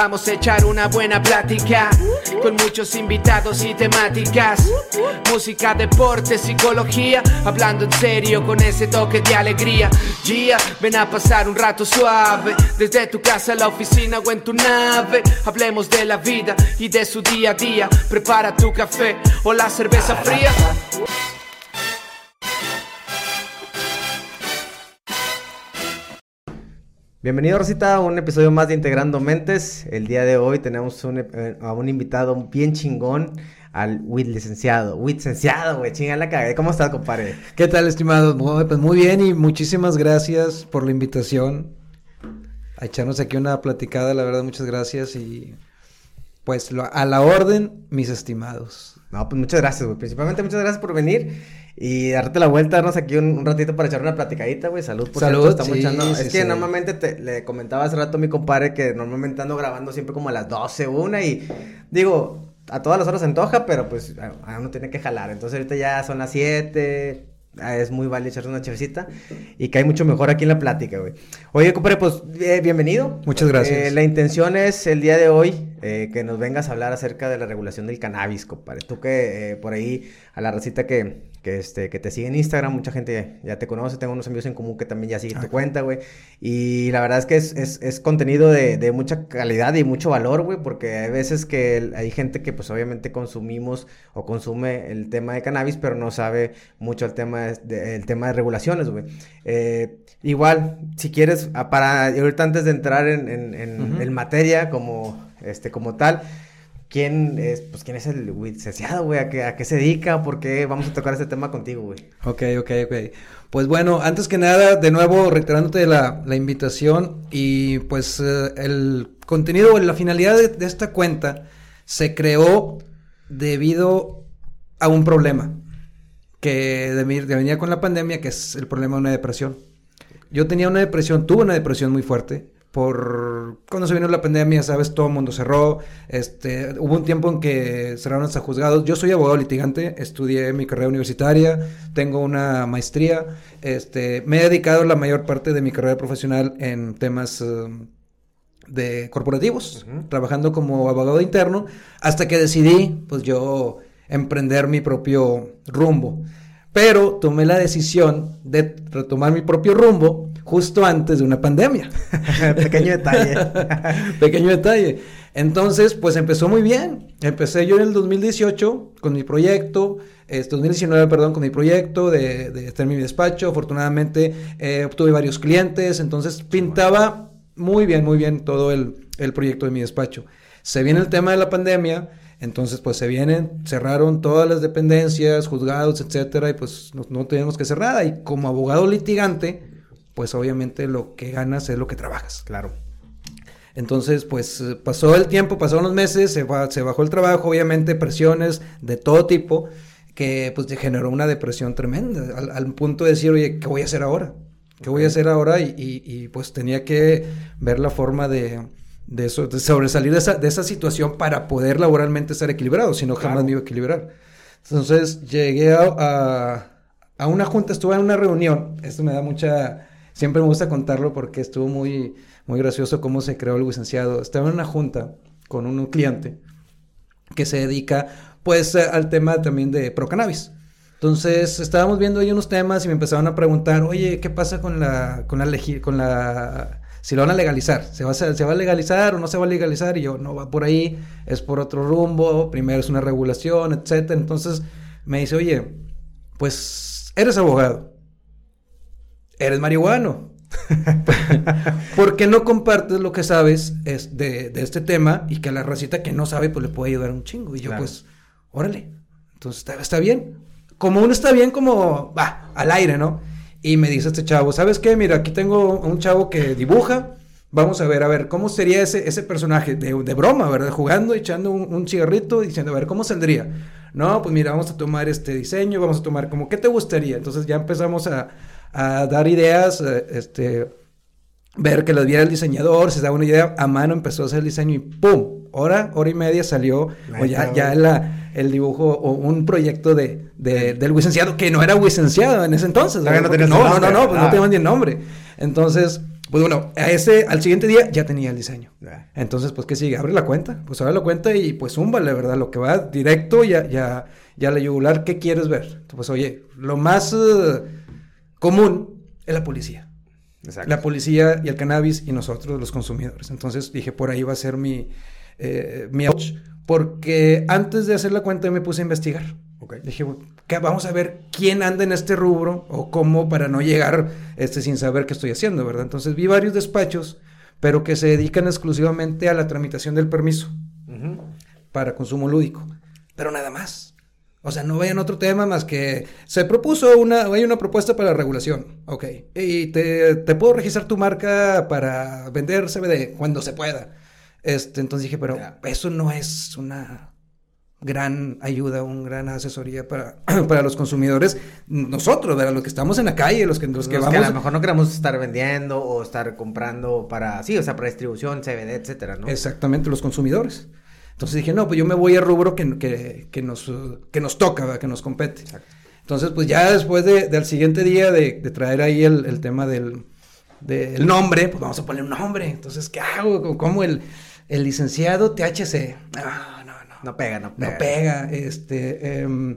Vamos a echar una buena plática con muchos invitados y temáticas. Música, deporte, psicología, hablando en serio con ese toque de alegría. Gia, ven a pasar un rato suave, desde tu casa a la oficina o en tu nave. Hablemos de la vida y de su día a día. Prepara tu café o la cerveza fría. Bienvenido Rosita a un episodio más de Integrando Mentes. El día de hoy tenemos un, eh, a un invitado bien chingón, al WIT licenciado. WIT licenciado, güey, chinga la cagué. ¿Cómo estás, compadre? ¿Qué tal, estimado? Pues muy bien y muchísimas gracias por la invitación a echarnos aquí una platicada. La verdad, muchas gracias y pues lo- a la orden, mis estimados. No, pues muchas gracias, güey. Principalmente muchas gracias por venir y darte la vuelta, darnos aquí un, un ratito para echar una platicadita, güey. Salud, por Salud, cierto, estamos sí, echando. sí, es que sí. normalmente te, le comentaba hace rato a mi compadre que normalmente ando grabando siempre como a las 12, una y digo, a todas las horas se antoja, pero pues a- uno tiene que jalar. Entonces ahorita ya son las 7. ah, Es muy válido echarse una chevecita y cae mucho mejor aquí en la plática, güey. Oye, compadre, pues eh, bienvenido. Muchas gracias. Eh, la intención es el día de hoy eh, que nos vengas a hablar acerca de la regulación del cannabis, compadre. Tú que eh, por ahí a la racita que, que, este, que te sigue en Instagram, mucha gente ya te conoce, tengo unos amigos en común que también ya siguen tu Ah, cuenta, güey. Y la verdad es que es, es, es contenido de, de mucha calidad y mucho valor, güey, porque hay veces que hay gente que pues obviamente consumimos o consume el tema de cannabis, pero no sabe mucho el tema de, de- el tema de regulaciones, güey. Eh, igual, si quieres, ah, para ahorita antes de entrar en, en, en- en materia como, este, como tal, ¿quién es, pues, quién es el licenciado, güey? ¿A qué, se dedica? ¿Por qué vamos a tocar este tema contigo, güey? Ok, ok, ok. Pues bueno, antes que nada, de nuevo, reiterándote la, la invitación y pues eh, el contenido, la finalidad de, esta cuenta se creó debido a un problema que de, de venía con la pandemia, que es el problema de una depresión. Yo tenía una depresión, tuve una depresión muy fuerte. Por cuando se vino la pandemia, sabes, todo el mundo cerró. Este, hubo un tiempo en que cerraron hasta juzgados. Yo soy abogado litigante, estudié mi carrera universitaria, tengo una maestría. Este, me he dedicado la mayor parte de mi carrera profesional en temas um, de corporativos, trabajando como abogado interno, hasta que decidí, pues yo, emprender mi propio rumbo. Pero tomé la decisión de retomar mi propio rumbo justo antes de una pandemia. Pequeño detalle. Pequeño detalle. Entonces, pues empezó muy bien. Empecé yo en el 2018 con mi proyecto, es 2019, perdón, con mi proyecto de, de estar en mi despacho. Afortunadamente eh, obtuve varios clientes, entonces pintaba muy bien, muy bien todo el, el proyecto de mi despacho. Se viene el tema de la pandemia, entonces pues se vienen, cerraron todas las dependencias, juzgados, etcétera, y pues no, no tenemos que hacer nada. Y como abogado litigante, pues obviamente lo que ganas es lo que trabajas. claro. Entonces, pues eh, pasó el tiempo, pasaron los meses, se, se bajó el trabajo, obviamente presiones de todo tipo, que pues generó una depresión tremenda, al, al punto de decir, oye, ¿qué voy a hacer ahora? ¿Qué voy a hacer ahora? Y, y- y, pues tenía que ver la forma de, de, eso, de sobresalir de esa, de esa situación para poder laboralmente estar equilibrado, si no jamás Claro. me iba a equilibrar. Entonces llegué a, a, a una junta, estuve en una reunión, esto me da mucha, siempre me gusta contarlo porque estuvo muy, muy gracioso cómo se creó el licenciado. Estaba en una junta con un cliente que se dedica pues al tema también de procannabis. Entonces estábamos viendo ahí unos temas y me empezaron a preguntar, oye, ¿qué pasa con la, con la, con la, si lo van a legalizar? ¿Se va a, ¿Se va a legalizar o no se va a legalizar? Y yo, no va por ahí, es por otro rumbo, primero es una regulación, etcétera. Entonces me dice, oye, pues eres abogado, eres marihuano. ¿Por qué no compartes lo que sabes es de, de este tema y que a la racita que no sabe pues le puede ayudar un chingo? Y yo Claro. pues, órale, entonces está, está bien. Como uno está bien como, va, al aire, ¿no? Y me dice este chavo, ¿sabes qué? Mira, aquí tengo un chavo que dibuja, Vamos a ver, a ver, ¿cómo sería ese, ese personaje de, de broma, ¿verdad? Jugando, echando un, un cigarrito, diciendo, a ver, ¿cómo saldría? No, pues mira, vamos a tomar este diseño, vamos a tomar como, ¿qué te gustaría? Entonces ya empezamos a, a dar ideas, eh, este, ver que las viera el diseñador, se daba una idea, a mano empezó a hacer el diseño y ¡pum! Hora, hora y media salió o ya, ya la, el dibujo o un proyecto de, de, del licenciado que no era licenciado en ese entonces. No no, no, no, no, pues no Ah. teníamos ni el nombre. Entonces, pues bueno, a ese, al siguiente día ya tenía el diseño. Entonces, pues, ¿qué sigue? Abre la cuenta. Pues abre la cuenta y pues zúmbale, ¿verdad? Lo que va directo ya, ya, ya la yugular, ¿qué quieres ver? Pues, oye, lo más eh, común es la policía. Exacto. La policía y el cannabis y nosotros, los consumidores. Entonces dije, por ahí va a ser mi, eh, mi porque antes de hacer la cuenta me puse a investigar. Ok. Dije, "Bueno, ¿qué- vamos a ver quién anda en este rubro o cómo para no llegar este, sin saber qué estoy haciendo, ¿verdad? Entonces vi varios despachos, pero que se dedican exclusivamente a la tramitación del permiso para consumo lúdico, pero nada más. O sea, no vayan a otro tema más que se propuso una, hay una propuesta para la regulación, ok, y te, te puedo registrar tu marca para vender CBD cuando se pueda. Este, entonces dije, pero eso no es una gran ayuda, una gran asesoría para, para los consumidores, nosotros, ¿verdad? Los que estamos en la calle, los que, los que Los vamos... que a lo mejor no queremos estar vendiendo o estar comprando para, sí, o sea, para distribución, CBD, etcétera, ¿no? Exactamente, los consumidores. Entonces dije, no, pues yo me voy al rubro que, que, que nos, que nos toca, ¿verdad? que nos compete. Exacto. Entonces, pues ya después de, del siguiente día de, de traer ahí el, el tema del, del nombre, pues vamos a poner un nombre. Entonces, ¿qué hago? ¿Cómo el, el licenciado THC? No, no, no. No pega, no pega. No pega. Este, em,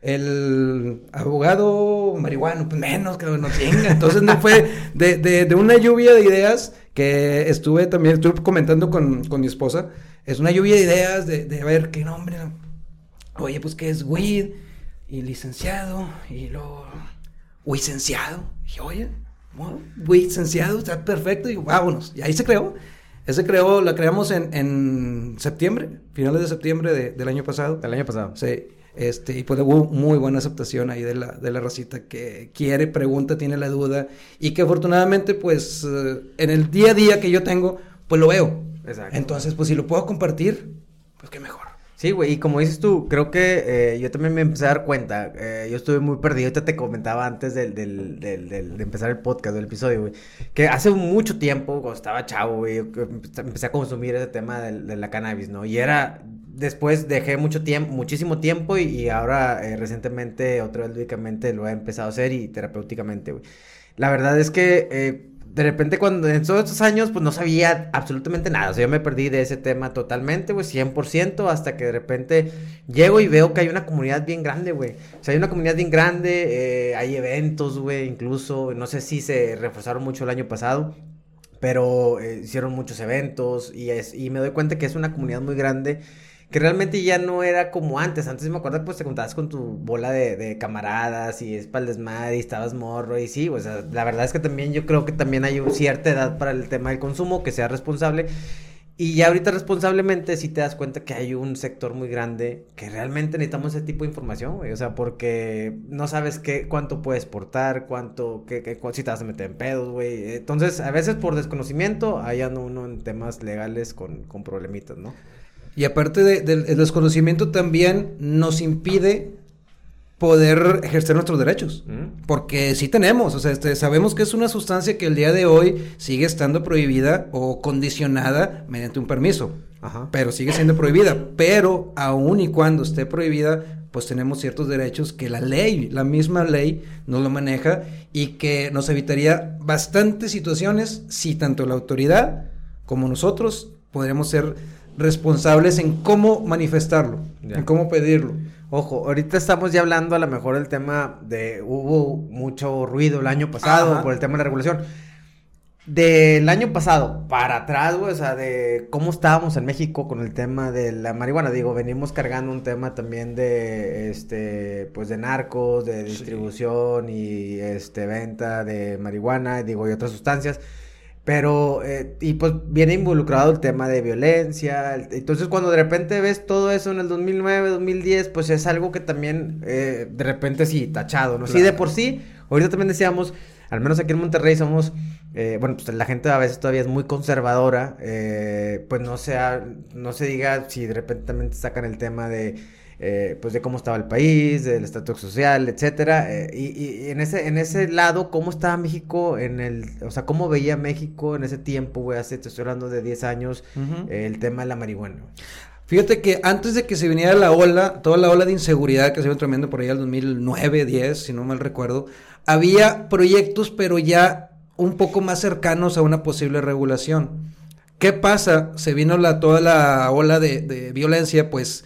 el abogado marihuano, pues menos que no tenga. Entonces no fue de, de, de una lluvia de ideas que estuve también, estuve comentando con, con mi esposa. Es una lluvia de ideas de, de ver qué nombre. Oye, pues que es weed y licenciado y luego licenciado. Dije, oye, licenciado, está perfecto. Y vámonos. Y ahí se creó. Ese creó, la creamos en, en septiembre, finales de septiembre de- del año pasado. Del año pasado. Sí, este, y pues hubo muy buena aceptación ahí de la, de la racita que quiere, pregunta, tiene la duda, y que afortunadamente, pues, eh, en el día a día que yo tengo, pues lo veo. Exacto. Entonces, pues si lo puedo compartir, pues qué mejor. Sí, güey, y como dices tú, creo que eh, yo también me empecé a dar cuenta, eh, yo estuve muy perdido, ahorita te comentaba antes del, del, del, del- de empezar el podcast, del episodio, güey, que hace mucho tiempo, cuando estaba chavo, güey, empecé a consumir ese tema de la cannabis, ¿no? Y era, después dejé mucho tiempo, muchísimo tiempo y, y ahora eh, recientemente, otra vez lúdicamente, lo he empezado a hacer y terapéuticamente, güey. La verdad es que de repente cuando en todos estos años pues no sabía absolutamente nada, o sea, yo me perdí de ese tema totalmente, güey, 100%, hasta que de repente llego y veo que hay una comunidad bien grande, güey. O sea, hay una comunidad bien grande, eh, hay eventos, güey, incluso, no sé si se reforzaron mucho el año pasado, pero eh, hicieron muchos eventos y, es, y me doy cuenta que es una comunidad muy grande que realmente ya no era como antes. Antes me acuerdo pues te contabas con tu bola de, camaradas y es para y estabas morro y sí, o sea, la verdad es que también yo creo que también hay un- cierta edad para el tema del consumo, que sea responsable. Y ya ahorita responsablemente sí te das cuenta que hay un sector muy grande que realmente necesitamos ese tipo de información, güey. O sea, porque no sabes qué, cuánto puedes portar, cuánto, qué, qué- si te vas a meter en pedos, güey. Entonces, a veces por desconocimiento, ahí anda uno en temas legales con, con problemitas, ¿no? Y aparte de- del el desconocimiento también nos impide poder ejercer nuestros derechos. ¿Mm? Porque sí tenemos, o sea, este, sabemos que es una sustancia que el día de hoy sigue estando prohibida o condicionada mediante un permiso, Ajá. pero sigue siendo prohibida. Pero aun y cuando esté prohibida, pues tenemos ciertos derechos que la ley, la misma ley, nos lo maneja y que nos evitaría bastantes situaciones si tanto la autoridad como nosotros podríamos ser responsables en cómo manifestarlo, Ya. en cómo pedirlo. Ojo, ahorita estamos ya hablando a lo mejor del tema de hubo mucho ruido el año pasado Ajá. por el tema de la regulación. Del año pasado para atrás, güey, o sea, de cómo estábamos en México con el tema de la marihuana. Digo, venimos cargando un tema también de, este, pues de narcos, de distribución y, este, venta de marihuana, digo, y otras sustancias. Pero, eh, y pues viene involucrado el tema de violencia. el- entonces, cuando de repente ves todo eso en el 2009, 2010, pues es algo que también, eh, de repente sí, tachado, ¿no? Sí, de Claro. por sí, ahorita también decíamos, al menos aquí en Monterrey somos eh, bueno, pues la gente a veces todavía es muy conservadora, eh, pues no sea, no se diga si de repente también te sacan el tema de, eh, pues de cómo estaba el país, del estatus social, etcétera, eh, y, y en ese, en ese lado, cómo estaba México en el, o sea, cómo veía México en ese tiempo, güey, hace, te estoy hablando de 10 años, eh, el tema de la marihuana. Fíjate que antes de que se viniera la ola, toda la ola de inseguridad que se vio tremendo por allá el 2009, 10, si no mal recuerdo, había proyectos, pero ya un poco más cercanos a una posible regulación. ¿Qué pasa? Se vino la, toda la ola de, de violencia, pues,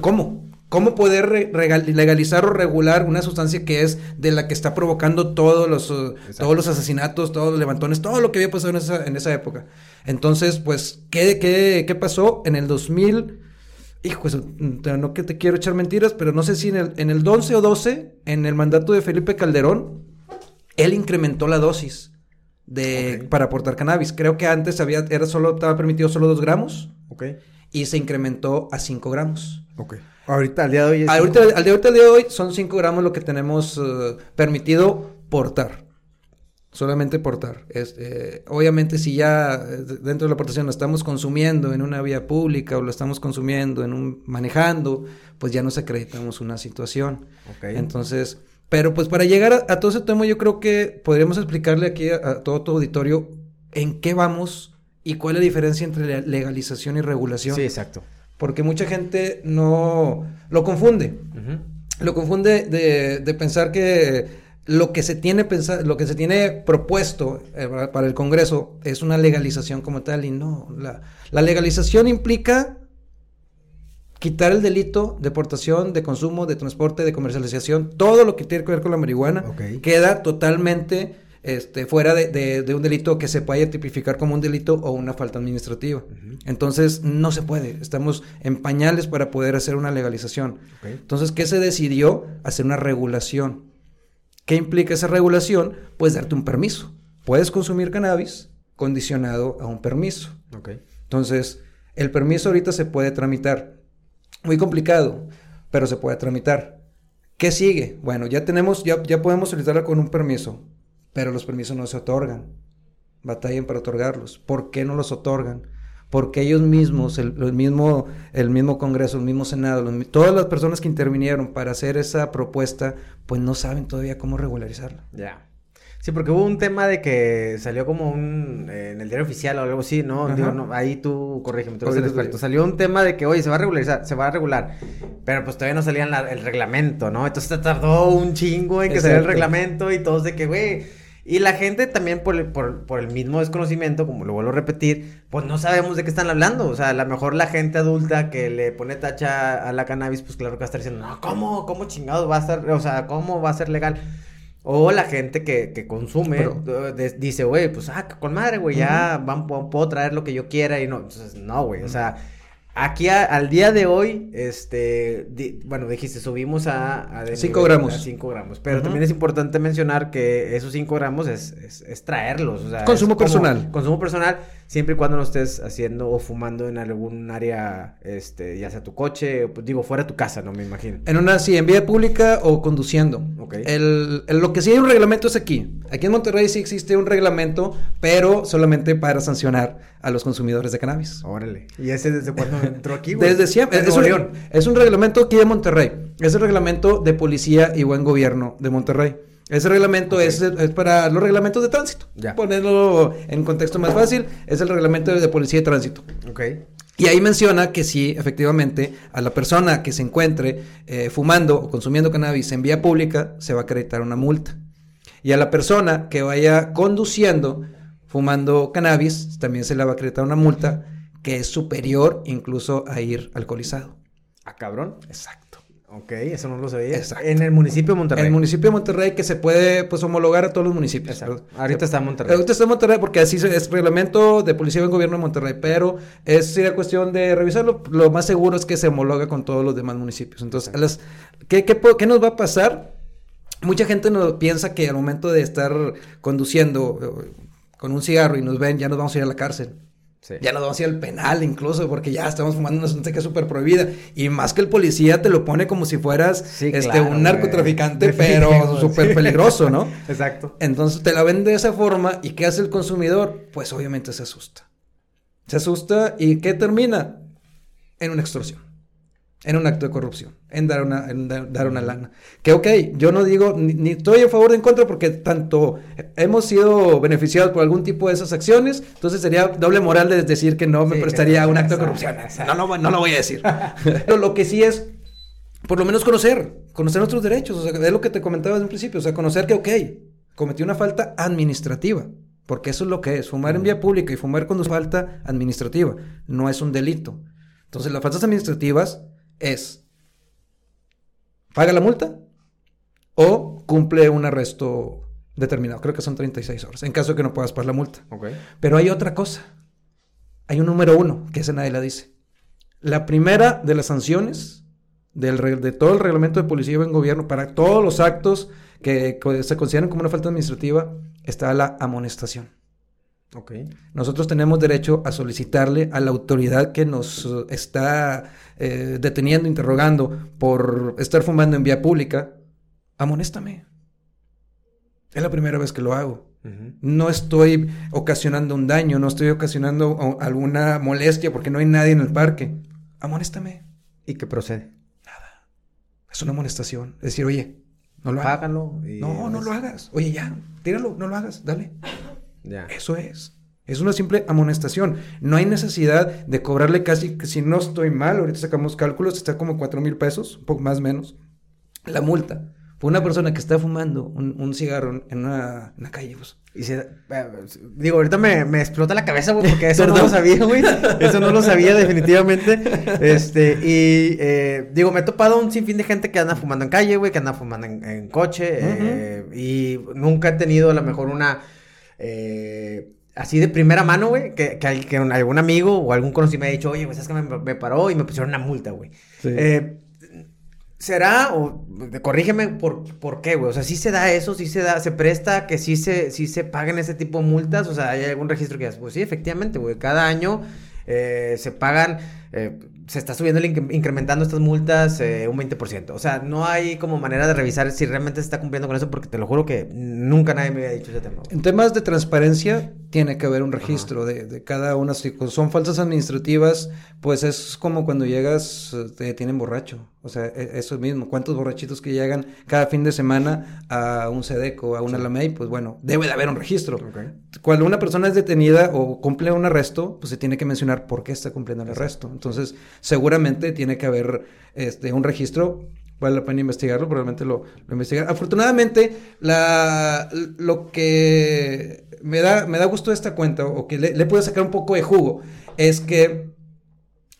¿cómo? ¿Cómo poder legalizar o regular una sustancia que es de la que está provocando todos los, uh, todos los asesinatos, todos los levantones, todo lo que había pasado en esa, en esa época? Entonces, pues, ¿qué, qué, qué pasó en el 2000? Hijo, no que te quiero echar mentiras, pero no sé si en el, en el 11 o 12, en el mandato de Felipe Calderón, él incrementó la dosis de, para aportar cannabis. Creo que antes había, era solo, estaba permitido solo 2 gramos Ok. Y se incrementó a 5 gramos. Ok. Ahorita, al día de hoy es... Ahorita, al, de, ahorita, al día de hoy son 5 gramos lo que tenemos eh, permitido portar. Solamente portar. Es, eh, obviamente si ya eh, dentro de la aportación lo estamos consumiendo en una vía pública o lo estamos consumiendo en un manejando, pues ya nos acreditamos una situación. Ok. Entonces, pero pues para llegar a, a todo ese tema yo creo que podríamos explicarle aquí a, a todo tu auditorio en qué vamos y cuál es la diferencia entre legalización y regulación. Sí, exacto. Porque mucha gente no lo confunde. Lo confunde de, de pensar que lo que se tiene pensa- lo que se tiene propuesto eh, para- el Congreso es una legalización como tal y no. La, la legalización implica quitar el delito de portación, de consumo, de transporte, de comercialización, todo lo que tiene que ver con la marihuana queda totalmente este, fuera de, de- de un delito que se vaya a tipificar como un delito o una falta administrativa. Entonces, no se puede. Estamos en pañales para poder hacer una legalización. Entonces, ¿qué se decidió? Hacer una regulación. ¿Qué implica esa regulación? Pues darte un permiso. Puedes consumir cannabis condicionado a un permiso. Entonces, el permiso ahorita se puede tramitar. Muy complicado, pero se puede tramitar. ¿Qué sigue? Bueno, ya tenemos, ya, ya podemos solicitarla con un permiso, pero los permisos no se otorgan. Batallen para otorgarlos. ¿Por qué no los otorgan? Porque ellos mismos, el, el mismo, el mismo Congreso, el mismo Senado, los todas las personas que intervinieron para hacer esa propuesta, pues no saben todavía cómo regularizarla. Ya. Sí, porque hubo un tema de que salió como un... eh, en el diario oficial o algo así, ¿no? Digo, no, ahí tú, corrígeme, tú eres el experto. Salió un tema de que, oye, se va a regularizar, se va a regular. Pero pues todavía no salía la- el reglamento, ¿no? Entonces te tardó un chingo en que saliera el reglamento y todos de que, güey... Y la gente también por el, por, por el mismo desconocimiento, como lo vuelvo a repetir, pues no sabemos de qué están hablando. O sea, a lo mejor la gente adulta que le pone tacha a la cannabis, pues claro que va a estar diciendo, no, ¿cómo? ¿Cómo chingados va a estar? O sea, ¿cómo va a ser legal? O la gente que, que consume Pero- eh, de- dice, güey, pues, ah, con madre, güey, ya van- pu- puedo traer lo que yo quiera y no. Entonces, no, güey, o sea, aquí a- al día de hoy, este, di- bueno, dijiste, subimos a... a de Cinco nivel- gramos. A 5 gramos, pero también es importante mencionar que esos 5 gramos es, es, es traerlos, o sea... Consumo es como personal. Consumo personal, siempre y cuando no estés haciendo o fumando en algún área, este, ya sea tu coche, pues, digo, fuera de tu casa, no me imagino. En una, sí, en vía pública o conduciendo. Ok. El, el- lo que sí hay un reglamento es aquí. Aquí en Monterrey sí existe un reglamento, pero solamente para sancionar a los consumidores de cannabis. Órale. ¿Y ese desde cuándo entró aquí, güey? Desde siempre. Es un, es un reglamento aquí de Monterrey. Es el reglamento de policía y buen gobierno de Monterrey. Ese reglamento es para los reglamentos de tránsito. Ya. Ponerlo en contexto más fácil, es el reglamento de policía y tránsito. Ok. Y ahí menciona que sí, efectivamente, a la persona que se encuentre eh, fumando o consumiendo cannabis en vía pública se va a acreditar una multa. Y a la persona que vaya conduciendo fumando cannabis también se le va a acreditar una multa que es superior incluso a ir alcoholizado. Ah, cabrón. Exacto. Ok, eso no lo sabía. Exacto. En el municipio de Monterrey. En el municipio de Monterrey que se puede pues homologar a todos los municipios. Exacto. Ahorita está en Monterrey. Ahorita está en Monterrey porque así se- es reglamento de policía y gobierno de Monterrey, pero es sería cuestión de revisarlo. Lo más seguro es que se homologa con todos los demás municipios. Entonces, a las- ¿qué, qué, qué nos va a pasar? Mucha gente no, piensa que al momento de estar conduciendo con un cigarro y nos ven, ya nos vamos a ir a la cárcel. Ya nos vamos a ir al penal incluso, porque ya estamos fumando una sustancia que es súper prohibida. Y más que el policía te lo pone como si fueras este, un narcotraficante, pero súper peligroso, ¿no? Exacto. Entonces te la vende de esa forma. ¿Y qué hace el consumidor? Pues obviamente se asusta. Se asusta y ¿qué termina? En una extorsión en un acto de corrupción, en dar una, en dar una lana. Que ok, yo no digo ni, estoy a favor ni en contra porque tanto hemos sido beneficiados por algún tipo de esas acciones, entonces sería doble moral de decir que no me prestaría a un acto de corrupción. No, no, no lo voy a decir. Pero lo que sí es, por lo menos conocer, conocer nuestros derechos, o sea, es lo que te comentaba desde un principio, o sea, conocer que ok, cometí una falta administrativa. Porque eso es lo que es, fumar en vía pública y fumar cuando es falta administrativa, no es un delito. Entonces las faltas administrativas es, paga la multa o cumple un arresto determinado. Creo que son 36 horas, en caso de que no puedas pagar la multa. Pero hay otra cosa. Hay un número uno, que ese nadie la dice. La primera de las sanciones del, de todo el reglamento de policía en gobierno para todos los actos que se consideran como una falta administrativa está la amonestación. Nosotros tenemos derecho a solicitarle a la autoridad que nos eh, está eh, deteniendo, interrogando por estar fumando en vía pública, amonéstame. Es la primera vez que lo hago. No estoy ocasionando un daño, no estoy ocasionando alguna molestia porque no hay nadie en el parque. Amonéstame. ¿Y qué procede? Nada. Es una amonestación. Es decir, oye, no lo hagas. No, no lo hagas. Oye, ya, tíralo, no lo hagas, dale. Eso es. Es una simple amonestación. No hay necesidad de cobrarle casi, si no estoy mal, ahorita sacamos cálculos, está como cuatro mil pesos, un poco más o menos, la multa. Por una persona que está fumando un, cigarro en una, calle, pues. Y se, eh, digo, ahorita me, explota la cabeza, güey, porque eso no lo sabía, güey. Eso no lo sabía definitivamente. Este, y eh, digo, me he topado un sinfín de gente que anda fumando en calle, güey, que anda fumando en, coche. Eh, y nunca he tenido a lo mejor una eh, así de primera mano, güey, que, que, algún amigo o algún conocido me ha dicho, oye, pues es que me, paró y me pusieron una multa, güey. Eh, ¿Será, o corrígeme, por, por qué, güey? O sea, ¿sí se da eso? ¿Sí se da, se presta que sí se, sí se paguen ese tipo de multas? O sea, ¿hay algún registro que digas, pues sí, efectivamente, güey, cada año eh, se pagan eh, se está subiendo, incrementando estas multas eh, un 20%. O sea, no hay como manera de revisar si realmente se está cumpliendo con eso, porque te lo juro que nunca nadie me había dicho ese tema. En temas de transparencia, tiene que haber un registro de, cada una. Si son falsas administrativas, pues es como cuando llegas, te tienen borracho. O sea, e, eso mismo. ¿Cuántos borrachitos que llegan cada fin de semana a un SEDECO, a una LAMEI? Pues bueno, debe de haber un registro. Cuando una persona es detenida o cumple un arresto, pues se tiene que mencionar por qué está cumpliendo el arresto. Entonces, seguramente tiene que haber este, un registro. Vale la pena investigarlo, probablemente lo, lo investigar. Afortunadamente, la, lo que me da, me da gusto esta cuenta, o que le, le puedo sacar un poco de jugo, es que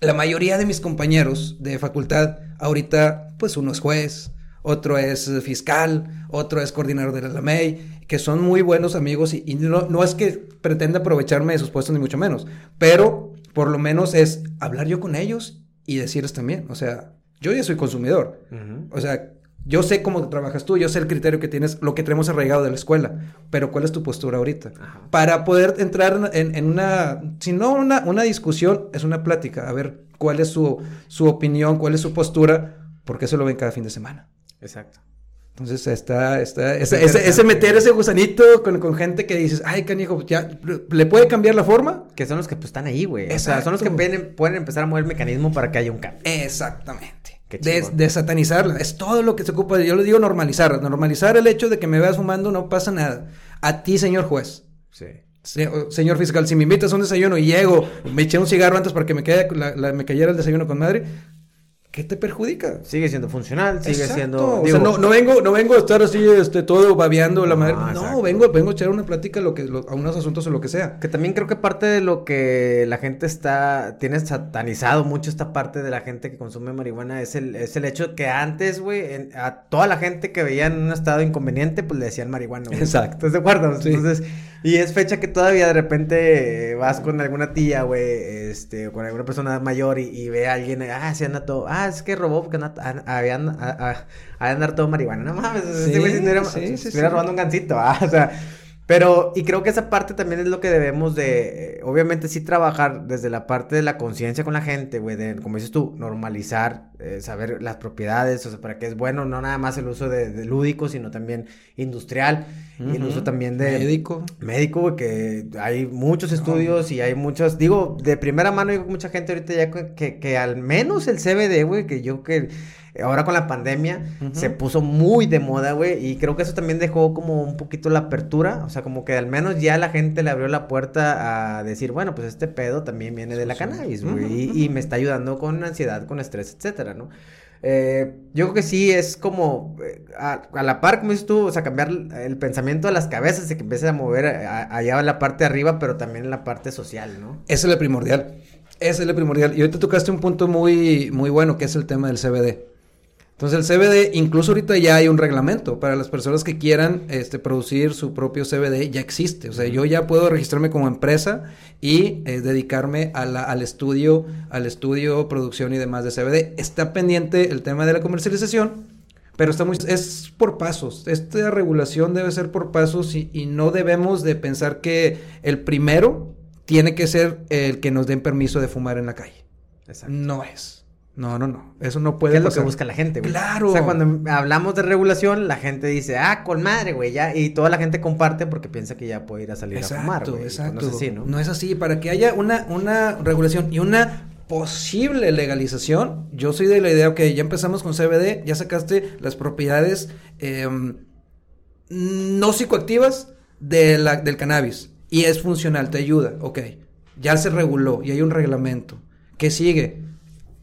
la mayoría de mis compañeros de facultad, ahorita, pues uno es juez, otro es fiscal, otro es coordinador de la LAMEI, que son muy buenos amigos y, no, no, es que pretenda aprovecharme de sus puestos ni mucho menos, pero por lo menos es hablar yo con ellos y decirles también, o sea, yo ya soy consumidor, o sea, yo sé cómo trabajas tú, yo sé el criterio que tienes, lo que tenemos arraigado de la escuela, pero ¿cuál es tu postura ahorita? Para poder entrar en, una, si no una, una, discusión, es una plática, a ver cuál es su, su opinión, cuál es su postura, porque eso lo ven cada fin de semana. Exacto. Entonces está, está, ese, ese, meter ese gusanito con, con, gente que dices, ay, canijo, ya, ¿le puede cambiar la forma? Que son los que pues, están ahí, güey. O sea, son los que pueden, pueden, empezar a mover el mecanismo para que haya un cambio. Exactamente. De, de, satanizarla. Es todo lo que se ocupa. Yo le digo normalizar. Normalizar el hecho de que me veas fumando no pasa nada. A ti, señor juez. Sí. señor fiscal, si me invitas a un desayuno y llego, me eché un cigarro antes para que me, quede, me cayera el desayuno con madre, ¿qué te perjudica? Sigue siendo funcional, sigue siendo. o sea, no, no, vengo, no vengo a estar así, este, todo babeando la madre. No, vengo, vengo a echar una plática lo que, a unos asuntos o lo que sea. Que también creo que parte de lo que la gente está, tiene satanizado mucho esta parte de la gente que consume marihuana es el, es el hecho que antes, güey, a toda la gente que veía en un estado inconveniente, pues le decían marihuana. Exacto. ¿Estás de acuerdo? Entonces, y es fecha que todavía de repente vas con alguna tía, güey, este, o con alguna persona mayor y, ve a alguien, ah, se anda todo, ah, es que robó porque anda, había a, andar todo marihuana. No mames, sí, este güey si no era, sí, sí, estuviera robando un gancito, ah, o sea, Pero, y creo que esa parte también es lo que debemos de, eh, obviamente sí trabajar desde la parte de la conciencia con la gente, güey, de, como dices tú, normalizar, eh, saber las propiedades, o sea, para qué es bueno, no nada más el uso de, lúdico, sino también industrial, y el uso también de... Médico. Médico, que hay muchos estudios y hay muchos, digo, de primera mano, digo, mucha gente ahorita ya que, que al menos el CBD, güey, que yo que ahora con la pandemia se puso muy de moda, güey, y creo que eso también dejó como un poquito la apertura, o sea, como que al menos ya la gente le abrió la puerta a decir, bueno, pues este pedo también viene de la cannabis, güey, y, me está ayudando con ansiedad, con estrés, etcétera, Eh, yo creo que sí es como eh, a, la par, como dices tú, o sea, cambiar el pensamiento de las cabezas y que empiece a mover allá en la parte de arriba, pero también en la parte social, ¿no? Esa es la primordial. Esa es la primordial. Y ahorita tocaste un punto muy, muy bueno, que es el tema del CBD. Entonces el CBD, incluso ahorita ya hay un reglamento para las personas que quieran este, producir su propio CBD, ya existe. O sea, yo ya puedo registrarme como empresa y eh, dedicarme al estudio, al estudio, producción y demás de CBD. Está pendiente el tema de la comercialización, pero está muy, es por pasos. Esta regulación debe ser por pasos y, y no debemos de pensar que el primero tiene que ser el que nos den permiso de fumar en la calle. Exacto. No es. No, no, no. Eso no puede ¿Qué es lo que busca la gente, güey? Claro. O sea, cuando hablamos de regulación, la gente dice, ah, con madre, güey, ya. Y toda la gente comparte porque piensa que ya puede ir a salir a fumar, güey. Exacto, no es así, ¿no? No es así. Para que haya una, una regulación y una posible legalización, yo soy de la idea, que ya empezamos con CBD, ya sacaste las propiedades em, no psicoactivas de la, del cannabis. Y es funcional, te ayuda, ok. Ya se reguló y hay un reglamento. ¿Qué sigue?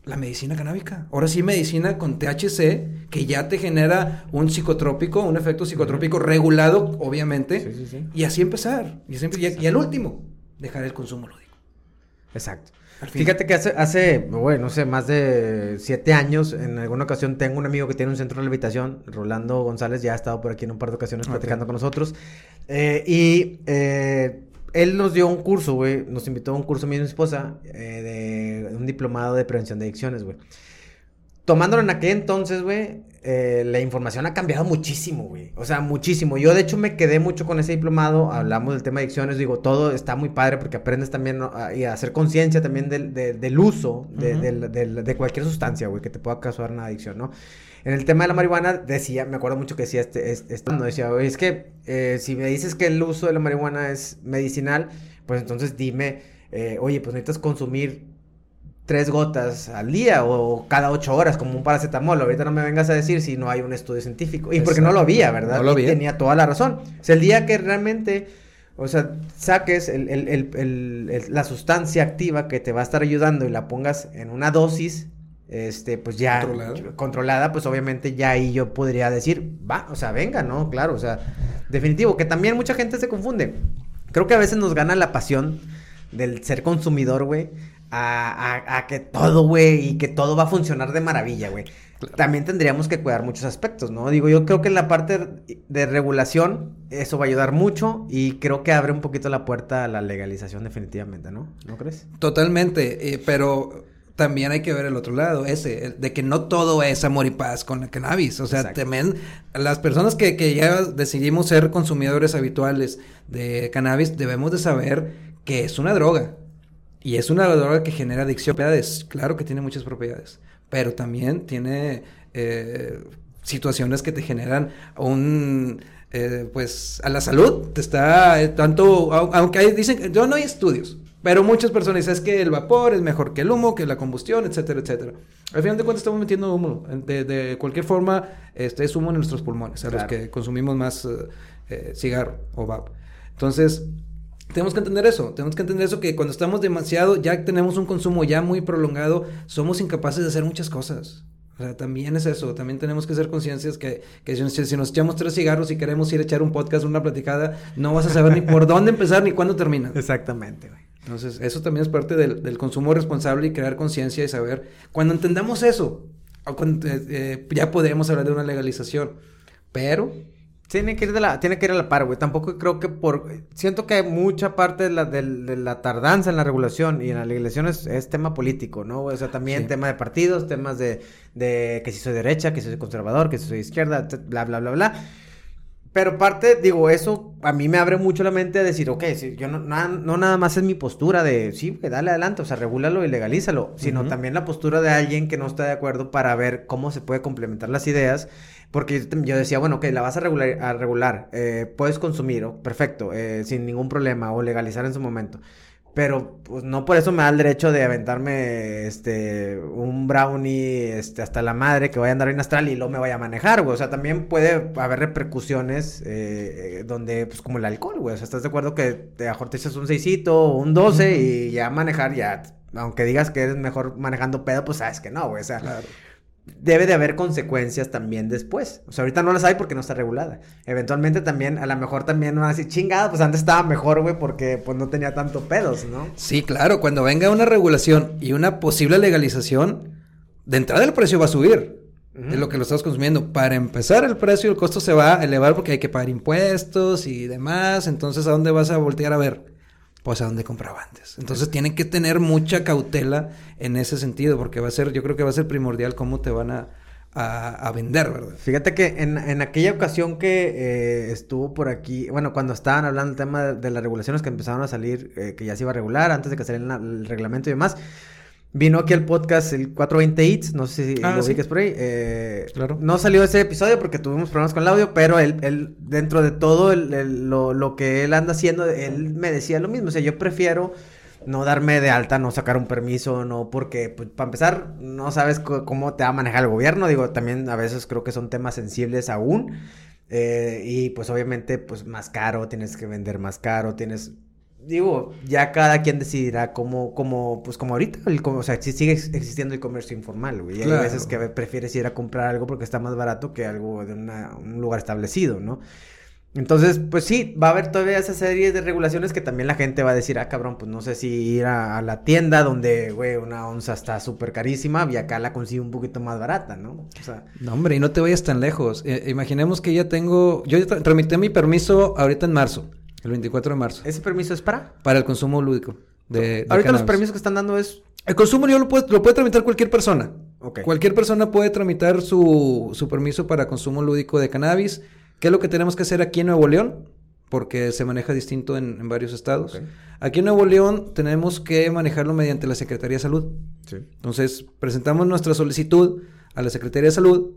La medicina canábica. Ahora sí, medicina con THC, que ya te genera un psicotrópico, un efecto psicotrópico regulado, obviamente. Y así empezar. Y, y, al último, dejar el consumo lúdico. Exacto. Fíjate que hace, hace, bueno, no sé, más de siete años, en alguna ocasión tengo un amigo que tiene un centro de habitación, Rolando González, ya ha estado por aquí en un par de ocasiones platicando con nosotros. Eh, y eh, él nos dio un curso, güey, nos invitó a un curso, mi esposa, eh, de un diplomado de prevención de adicciones, güey. Tomándolo en aquel entonces, güey, eh, la información ha cambiado muchísimo, güey. O sea, muchísimo. Yo, de hecho, me quedé mucho con ese diplomado. Hablamos del tema de adicciones. Digo, todo está muy padre porque aprendes también a, a hacer conciencia también del, del uso de, de, cualquier sustancia, güey, que te pueda causar una adicción, ¿no? En el tema de la marihuana, decía, me acuerdo mucho que decía este, este, no decía, es que eh, si me dices que el uso de la marihuana es medicinal, pues entonces dime, eh, oye, pues necesitas consumir tres gotas al día o cada ocho horas como un paracetamol. Ahorita no me vengas a decir si no hay un estudio científico. Y porque no lo había, ¿verdad? No lo había. tenía toda la razón. O sea, el día que realmente, o sea, saques el, la sustancia activa que te va a estar ayudando y la pongas en una dosis este, pues ya controlada. pues obviamente ya ahí yo podría decir, va, o sea, venga, ¿no? Claro, o sea, definitivo, que también mucha gente se confunde. Creo que a veces nos gana la pasión del ser consumidor, güey, a, a, que todo, güey, y que todo va a funcionar de maravilla, güey. También tendríamos que cuidar muchos aspectos, ¿no? Digo, yo creo que en la parte de regulación eso va a ayudar mucho y creo que abre un poquito la puerta a la legalización definitivamente, ¿no? ¿No crees? Totalmente, eh, pero también hay que ver el otro lado, ese, de que no todo es amor y paz con la cannabis. O sea, también las personas que, que, ya decidimos ser consumidores habituales de cannabis, debemos de saber que es una droga. Y es una droga que genera adicción. Claro que tiene muchas propiedades, pero también tiene eh, situaciones que te generan un... Eh, pues a la salud te está eh, tanto aunque hay, dicen yo no hay estudios pero muchas personas dicen es que el vapor es mejor que el humo, que la combustión, etcétera, etcétera. Al final de cuentas estamos metiendo humo. De, cualquier forma, este es humo en nuestros pulmones, a los que consumimos más eh, cigarro o vap. Entonces, tenemos que entender eso, tenemos que entender eso que cuando estamos demasiado, ya tenemos un consumo ya muy prolongado, somos incapaces de hacer muchas cosas. O sea, también es eso, también tenemos que ser conscientes que, que si, si, nos echamos tres cigarros y queremos ir a echar un podcast, una platicada, no vas a saber ni por dónde empezar ni cuándo termina. Exactamente, güey. Entonces, eso también es parte del, consumo responsable y crear conciencia y saber. Cuando entendamos eso, eh, eh, ya podemos hablar de una legalización. Pero. Tiene que ir de la, tiene que ir a la par, güey. Tampoco creo que por. Siento que mucha parte de la, de, la tardanza en la regulación y en la legalización es, tema político, ¿no? O sea, también tema de partidos, temas de, de que si soy derecha, que si soy conservador, que si soy izquierda, bla, bla, bla, bla. Pero parte, digo, eso a mí me abre mucho la mente a decir, ok, si yo no, na- no nada más es mi postura de, sí, que dale adelante, o sea, regúlalo y legalízalo, sino también la postura de alguien que no está de acuerdo para ver cómo se puede complementar las ideas. Porque yo, decía, bueno, ok, la vas a regular, a regular eh, puedes consumir, oh, perfecto, eh, sin ningún problema, o legalizar en su momento. Pero pues no por eso me da el derecho de aventarme este un brownie este hasta la madre que vaya a andar en astral y luego me vaya a manejar, güey. O sea, también puede haber repercusiones eh, eh, donde, pues como el alcohol, güey. O sea, ¿estás de acuerdo que te mejor te echas un seisito o un 12 y ya manejar ya, aunque digas que eres mejor manejando pedo, pues sabes que no, güey. O sea, Claro. Debe de haber consecuencias también después. O sea, ahorita no las hay porque no está regulada. Eventualmente también, a lo mejor también van a decir, chingada, pues antes estaba mejor, güey, porque pues no tenía tanto pedos, ¿no? Sí, claro, cuando venga una regulación y una posible legalización, de entrada el precio va a subir de lo que lo estás consumiendo. Para empezar, el precio, el costo se va a elevar porque hay que pagar impuestos y demás. Entonces, ¿a dónde vas a voltear a ver? Pues a dónde compraba antes. Entonces, tienen que tener mucha cautela en ese sentido, porque va a ser, yo creo que va a ser primordial cómo te van a, a, vender, ¿verdad? Fíjate que en, en aquella ocasión que eh, estuvo por aquí, bueno, cuando estaban hablando del tema de, de las regulaciones que empezaron a salir, eh, que ya se iba a regular antes de que saliera el reglamento y demás, vino aquí el podcast, el 420 Eats, no sé si Ah, lo sí. por ahí. eh, Claro. No salió ese episodio porque tuvimos problemas con el audio, pero él, él dentro de todo el- el- lo, lo que él anda haciendo, él me decía lo mismo, o sea, yo prefiero no darme de alta, no sacar un permiso, no, porque, pues, para empezar, no sabes cómo te va a manejar el gobierno, digo, también a veces creo que son temas sensibles aún, eh, y pues obviamente, pues, más caro, tienes que vender más caro, tienes, digo, ya cada quien decidirá cómo, cómo, pues, como ahorita, el, co- o sea, si sigue ex- existiendo el comercio informal, güey, y hay Claro. veces que prefieres ir a comprar algo porque está más barato que algo de una- un lugar establecido, ¿no? Entonces, pues sí, va a haber todavía esa serie de regulaciones que también la gente va a decir, ah, cabrón, pues no sé si ir a, a la tienda donde, güey, una onza está súper carísima y acá la consigo un poquito más barata, ¿no? O sea, No, hombre, y no te vayas tan lejos. Eh, imaginemos que ya tengo, yo tramité mi permiso ahorita en marzo, el 24 de marzo, ¿ese permiso es para? para el consumo lúdico. De, de Ahorita los permisos que están dando es... El consumo yo lo puede, lo puede tramitar cualquier persona. Cualquier persona puede tramitar su, su permiso para consumo lúdico de cannabis. ¿Qué es lo que tenemos que hacer aquí en Nuevo León? Porque se maneja distinto en, en varios estados. Aquí en Nuevo León tenemos que manejarlo mediante la Secretaría de Salud. Sí. Entonces, presentamos nuestra solicitud a la Secretaría de Salud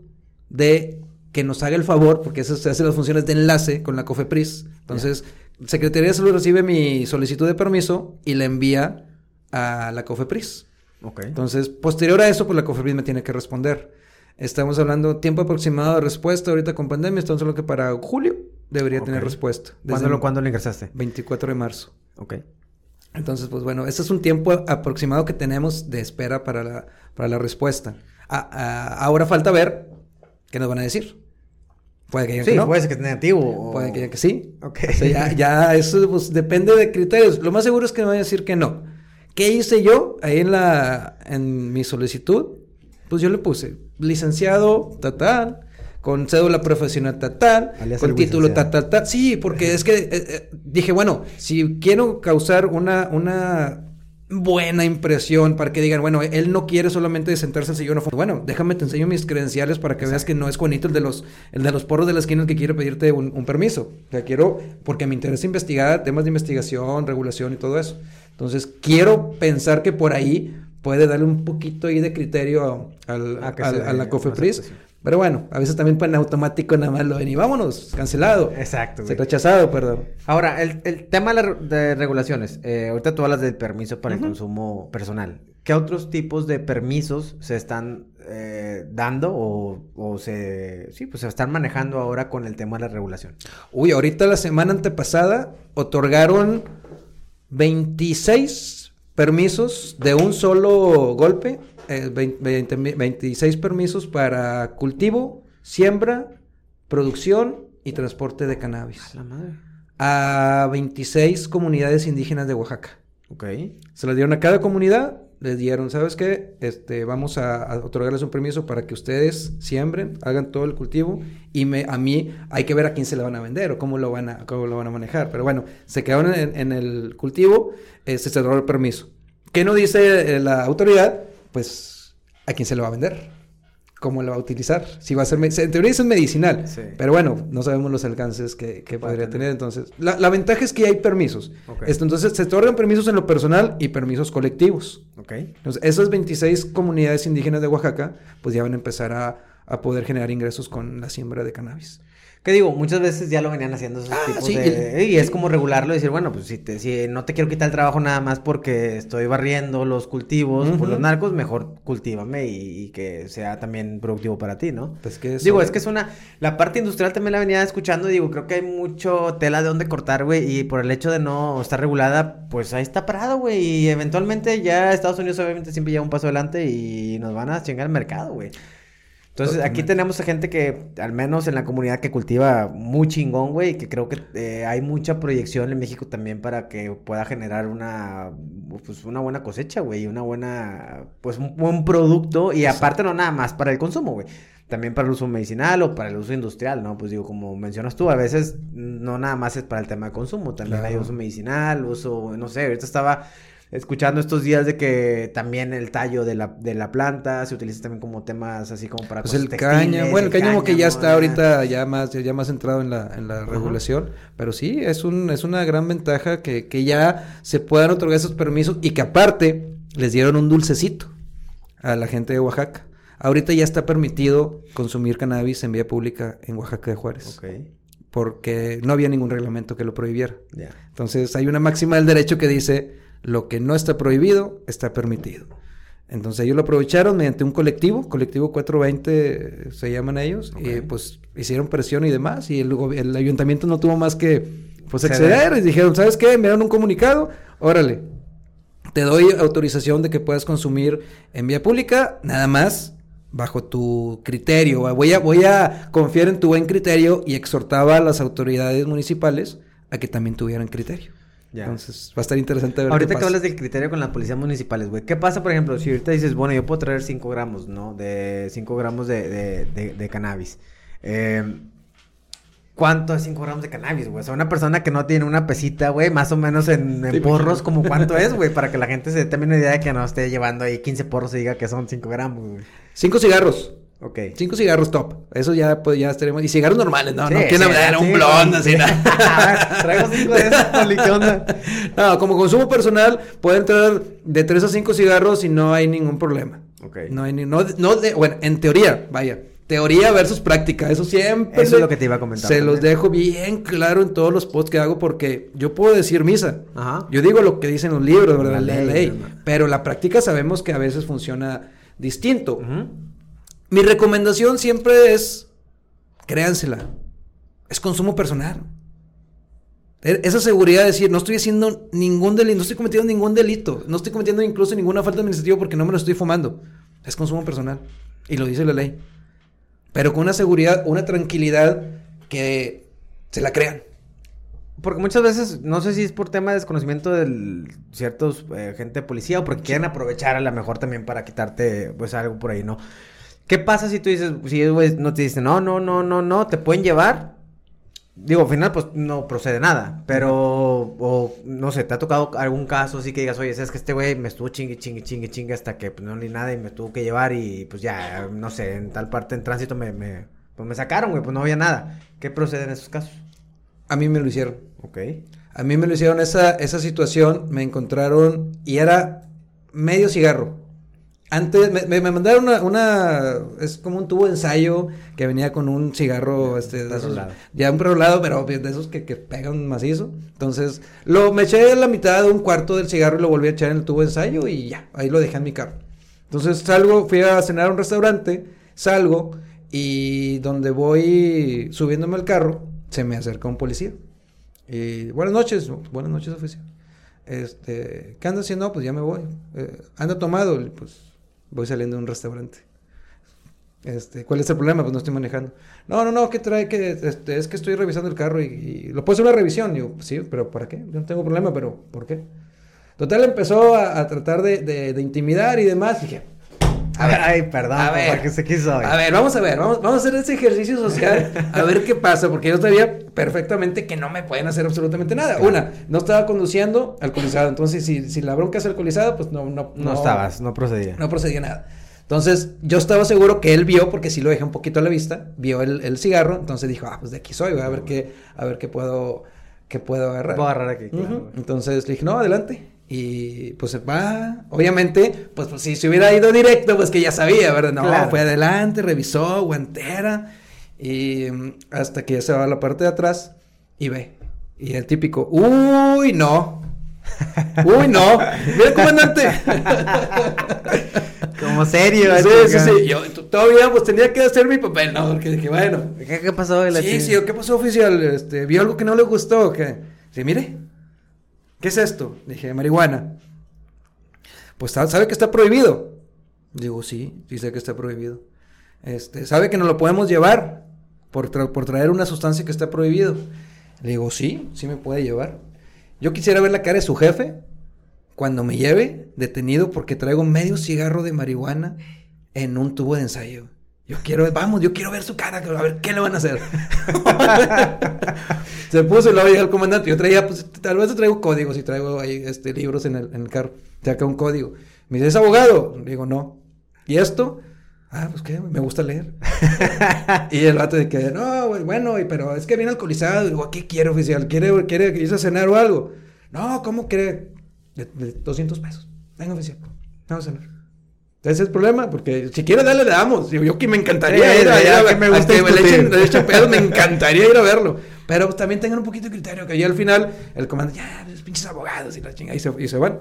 de que nos haga el favor, porque eso se hace las funciones de enlace con la COFEPRIS. Entonces, Secretaría de Salud recibe mi solicitud de permiso y la envía a la COFEPRIS. Ok. Entonces, posterior a eso, pues la COFEPRIS me tiene que responder. Estamos hablando tiempo aproximado de respuesta ahorita con pandemia, estamos hablando que para julio debería tener respuesta. ¿Cuándo lo, ¿Cuándo lo ingresaste? 24 de marzo. Ok. Entonces, pues bueno, ese es un tiempo aproximado que tenemos de espera para la, para la respuesta. Ah, ah, ahora falta ver qué nos van a decir. Puede que digan Sí, que no. puede ser que esté negativo. o- Puede que digan que sí. Ok. O sea, ya, ya eso pues, depende de criterios. Lo más seguro es que me van a decir que no. ¿Qué hice yo ahí en la en mi solicitud? Pues yo le puse licenciado tal, con cédula profesional tal, Alias con título licenciado. tal, tal. Sí, porque es que eh, eh, dije, bueno, si quiero causar una, una buena impresión para que digan, bueno, él no quiere solamente sentarse al sillón. Bueno, déjame te enseño mis credenciales para que veas que no es Juanito el de los, el de los porros de la esquina el que quiere pedirte un, un permiso. O sea, quiero, porque me interesa investigar temas de investigación, regulación y todo eso. Entonces, quiero pensar que por ahí puede darle un poquito ahí de criterio a, al- A la dé COFEPRIS. Pero bueno, a veces también en automático nada más lo ven y vámonos, cancelado. Exacto, Se güey. rechazado, perdón. Ahora, el, el tema de regulaciones. eh, ahorita tú hablas del permiso para el consumo personal. ¿Qué otros tipos de permisos se están eh, dando o, o se, sí, pues se están manejando ahora con el tema de la regulación? Uy, ahorita la semana antepasada otorgaron 26 permisos de un solo golpe, eh, 20 20 26 permisos para cultivo, siembra, producción y transporte de cannabis La madre. a 26 comunidades indígenas de Oaxaca. Ok. Se las dieron a cada comunidad, les dieron, ¿sabes qué? Este, vamos a, a otorgarles un permiso para que ustedes siembren, hagan todo el cultivo y me, a mí hay que ver a quién se le van a vender o cómo lo van a, cómo lo van a manejar. Pero bueno, se quedaron en, en el cultivo, eh, se cerró el permiso. ¿Qué no dice eh, la autoridad? Pues a quién se le va a vender. cómo la va a utilizar. Si va a ser, en teoría es medicinal, Sí. pero bueno, no sabemos los alcances que, podría tener. Entonces, la, la ventaja es que hay permisos. Esto, entonces, se otorgan permisos en lo personal y permisos colectivos. Entonces, esas 26 comunidades indígenas de Oaxaca, pues ya van a empezar a, a poder generar ingresos con la siembra de cannabis. ¿Qué digo? Muchas veces ya lo venían haciendo esos Ah, tipos sí, de... Y es como regularlo y decir, bueno, pues si, te, si no te quiero quitar el trabajo nada más porque estoy barriendo los cultivos por los narcos, mejor cultívame y, y que sea también productivo para ti, ¿no? Pues que eso- Digo, es que es una... La parte industrial también la venía escuchando y digo, creo que hay mucho tela de dónde cortar, güey, y por el hecho de no estar regulada, pues ahí está parado, güey, y eventualmente ya Estados Unidos obviamente siempre lleva un paso adelante y nos van a chingar el mercado, güey. Entonces, aquí tenemos a gente que, al menos en la comunidad, que cultiva muy chingón, güey, y que creo que eh, hay mucha proyección en México también para que pueda generar una, pues, una buena cosecha, güey, una buena, pues, un buen producto, y aparte no nada más para el consumo, güey, también para el uso medicinal o para el uso industrial, ¿no? Pues digo, como mencionas tú, a veces no nada más es para el tema de consumo, también hay uso medicinal, uso, no sé, ahorita estaba escuchando estos días de que también el tallo de la, de la planta se utiliza también como temas así como para Pues cosas el textiles, cáñamo, bueno, el cáñamo que ya está ahorita ya más, ya más centrado en la, en la regulación, pero sí, es un, es una gran ventaja que, que ya se puedan otorgar esos permisos y que aparte les dieron un dulcecito a la gente de Oaxaca. Ahorita ya está permitido consumir cannabis en vía pública en Oaxaca de Juárez, porque no había ningún reglamento que lo prohibiera. Entonces hay una máxima del derecho que dice lo que no está prohibido está permitido. Entonces ellos lo aprovecharon mediante un colectivo, colectivo 420 eh, se llaman ellos, y Ok. pues hicieron presión y demás, y el, el ayuntamiento no tuvo más que pues Ceder. acceder, y dijeron, ¿sabes qué? Me dieron un comunicado, órale, te doy autorización de que puedas consumir en vía pública, nada más bajo tu criterio. Voy a, voy a confiar en tu buen criterio y exhortaba a las autoridades municipales a que también tuvieran criterio. Ya. Entonces va a estar interesante ver Ahorita qué que hablas del criterio con las policías municipales, güey, ¿qué pasa, por ejemplo, si ahorita dices, bueno, yo puedo traer 5 gramos, ¿no? De 5 gramos de, de, de, de cannabis. Eh, ¿Cuánto es 5 gramos de cannabis, güey? O sea, una persona que no tiene una pesita, güey, más o menos en, en Sí, porros, como cuánto es, güey, para que la gente se dé también una idea de que no esté llevando ahí 15 porros y diga que son 5 gramos, güey. Cinco cigarros. Ok. Cinco cigarros top. Eso ya, pues, ya estaremos. Y cigarros normales, no, Sí, no quieren sí, hablar sí, un blond, sí. así, nada. Traigo 5 de esos, ¿qué onda? No, como consumo personal, pueden entrar de 3 a 5 cigarros y no hay ningún problema. Ok. No hay ni, no, no de- bueno, en teoría, vaya. Teoría versus práctica, eso siempre. Eso es lo que te iba a comentar Se los dejo bien claro en todos los posts que hago porque yo puedo decir misa. Ajá. Yo digo lo que dicen los libros, ¿verdad? La La ley. Pero la práctica sabemos que a veces funciona distinto. Ujú. Mi recomendación siempre es, créansela, es consumo personal. E- Esa seguridad de decir, no estoy haciendo ningún delito, no estoy cometiendo ningún delito, no estoy cometiendo incluso ninguna falta administrativa porque no me lo estoy fumando. Es consumo personal. Y lo dice la ley. Pero con una seguridad, una tranquilidad que se la crean. Porque muchas veces, no sé si es por tema de desconocimiento de ciertos eh, gente de policía o porque quieren aprovechar a lo mejor también para quitarte pues algo por ahí, ¿no? ¿Qué pasa si tú dices, si güey, no te dicen, no, no, no, no, no, te pueden llevar? Digo, al final pues no procede nada, pero, o no sé, ¿te ha tocado algún caso así que digas, oye, sabes que este güey me estuvo chingue, chingue, chingue, chingue hasta que pues no ni nada y me tuvo que llevar y pues ya, no sé, en tal parte en tránsito me, me, pues me sacaron, güey, pues no había nada. ¿Qué procede en esos casos? A mí me lo hicieron. Ok. A mí me lo hicieron esa, esa situación, me encontraron y era medio cigarro. Antes me, me- me mandaron una, una- es como un tubo de ensayo que venía con un cigarro, este, de esos- ya un perolado, pero de esos que, que pegan macizo. Entonces, lo me eché a la mitad de un cuarto del cigarro y lo volví a echar en el tubo de ensayo y ya, ahí lo dejé en mi carro. Entonces salgo, fui a cenar a un restaurante, salgo y donde voy subiéndome al carro, se me acerca un policía. Y buenas noches, buenas noches, oficial. Este, ¿qué anda haciendo? No, pues ya me voy. Eh, anda tomado, pues voy saliendo de un restaurante. Este, ¿cuál es el problema? Pues no estoy manejando. No, no, no, ¿qué trae? que este, Es que estoy revisando el carro y, lo puedo hacer una revisión. Y yo, sí, pero ¿para qué? Yo no tengo problema, pero ¿por qué? Total, empezó a, tratar de, intimidar y demás. Dije, A ver, ay, perdón, a papá, ver. que se quiso. A ver, vamos a ver, vamos, vamos a hacer ese ejercicio social, a ver qué pasa, porque yo sabía perfectamente que no me pueden hacer absolutamente nada. Una, no estaba conduciendo alcoholizado, entonces si, si la bronca es alcoholizada, pues no, no, No, estabas, no procedía. no procedía nada. Entonces, yo estaba seguro que él vio, porque sí lo dejé un poquito a la vista, vio el, el cigarro, entonces dijo, ah, pues de aquí soy, voy a ver qué, a ver qué puedo, qué puedo agarrar. Puedo agarrar aquí, claro. Entonces le dije, no, adelante. Y pues va, obviamente, pues, pues, si se hubiera ido directo, pues que ya sabía, ¿verdad? No, Claro. fue adelante, revisó, guantera, y mm, hasta que ya se va a la parte de atrás y ve. Y el típico, uy, no. Uy, no. Mira, comandante. Como serio. sí, sí, sí. Yo todavía pues tenía que hacer mi papel, ¿no? Porque dije, bueno. ¿Qué, qué pasó? de la Sí, chingada? sí, ¿qué pasó, oficial? Este, ¿vio algo que no le gustó? ¿Qué? Sí, mire. ¿Qué es esto? Dije, marihuana. Pues sa- sabe que está prohibido. Digo, sí, sí sé que está prohibido. Este, sabe que no lo podemos llevar por, por traer una sustancia que está prohibido. Digo, sí, sí me puede llevar. Yo quisiera ver la cara de su jefe cuando me lleve detenido porque traigo medio cigarro de marihuana en un tubo de ensayo. Yo quiero, vamos, yo quiero ver su cara, a ver qué le van a hacer. Se puso y luego llega el comandante. Yo traía, pues, tal vez traigo códigos y traigo ahí este, libros en el, en el carro. Saca un código. Me dice, ¿es abogado? Le digo, no. ¿Y esto? Ah, pues qué, me gusta leer. y el vato de que, no, bueno, pero es que viene alcoholizado. Digo, ¿qué quiere, oficial? ¿Quiere, quiere irse a cenar o algo? No, ¿cómo quiere? De, de 200 pesos. Venga, oficial. Vamos a cenar. Ese es el problema, porque si quiere darle, le damos. Digo, yo que me encantaría Sí, ir a, ir a que ver- me a gusta que le discutir. echen, le echen pedos, me encantaría ir a verlo. Pero pues, también tengan un poquito de criterio, que ya al final el comandante, ya, los pinches abogados y la chinga, y se, y se van.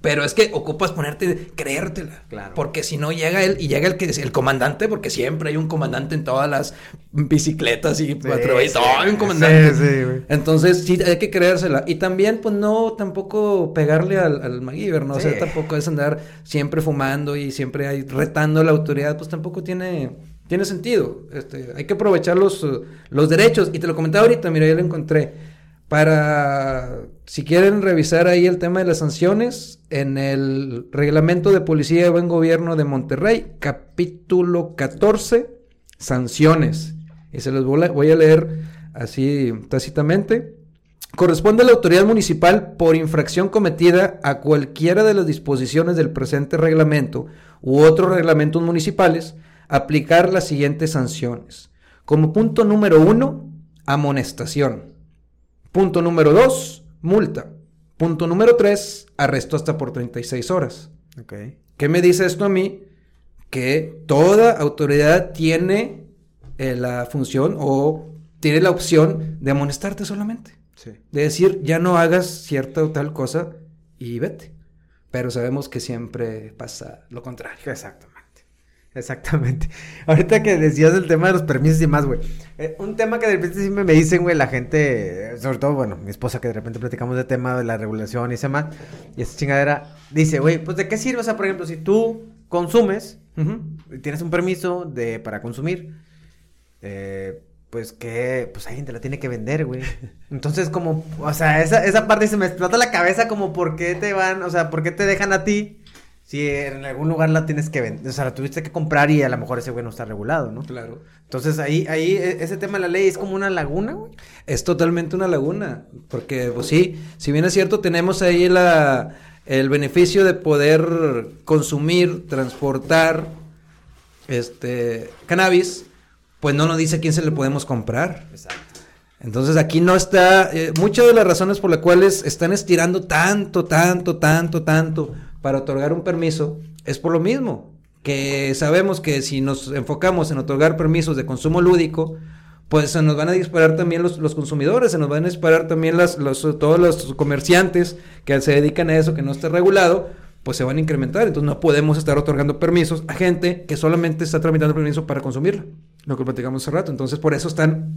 Pero es que ocupas ponerte, creértela. Claro. Porque si no llega él y llega el que el comandante, porque siempre hay un comandante en todas las bicicletas y patrullas, sí, hay un comandante. sí. Entonces sí hay que creérsela. Y también, pues no tampoco pegarle al, al MacGyver, ¿no? O sea, tampoco es andar siempre fumando y siempre hay retando a la autoridad, pues tampoco tiene, tiene sentido. Este, hay que aprovechar los, los derechos. Y te lo comentaba ahorita, mira, ya lo encontré. Para, si quieren revisar ahí el tema de las sanciones, en el Reglamento de Policía de Buen Gobierno de Monterrey, capítulo 14, sanciones. Y se los voy a leer así tácitamente. Corresponde a la autoridad municipal por infracción cometida a cualquiera de las disposiciones del presente reglamento u otros reglamentos municipales aplicar las siguientes sanciones. Como punto número uno, amonestación. Punto número dos, multa. Punto número tres, arresto hasta por 36 horas. Ok. ¿Qué me dice esto a mí? Que toda autoridad tiene eh, la función o tiene la opción de amonestarte solamente. Sí. De decir, ya no hagas cierta o tal cosa y vete. Pero sabemos que siempre pasa lo contrario. Exactamente. Exactamente. Ahorita que decías el tema de los permisos y más, güey. eh, un tema que de repente siempre me dicen, güey, la gente, eh, sobre todo, bueno, mi esposa que de repente platicamos de tema de la regulación y ese más, y esa chingadera, dice, güey, pues de qué sirve, o sea, por ejemplo, si tú consumes, Ujú. y tienes un permiso de, para consumir, eh, pues que, pues alguien te la tiene que vender, güey. Entonces, como, o sea, esa, esa parte se me explota la cabeza como, ¿por qué te van, o sea, por qué te dejan a ti? Si en algún lugar la tienes que vender, o sea, la tuviste que comprar y a lo mejor ese güey no está regulado, ¿no? Claro. Entonces ahí, ahí, e- ese tema de la ley es como una laguna, güey. Es totalmente una laguna, porque pues sí, si bien es cierto, tenemos ahí la, el beneficio de poder consumir, transportar este cannabis, pues no nos dice a quién se le podemos comprar. Exacto. Entonces aquí no está, eh, muchas de las razones por las cuales están estirando tanto, tanto, tanto, tanto para otorgar un permiso es por lo mismo, que sabemos que si nos enfocamos en otorgar permisos de consumo lúdico, pues se nos van a disparar también los, los consumidores, se nos van a disparar también las, los, todos los comerciantes que se dedican a eso, que no está regulado, pues se van a incrementar. Entonces no podemos estar otorgando permisos a gente que solamente está tramitando permiso para consumirlo, lo que platicamos hace rato. Entonces por eso están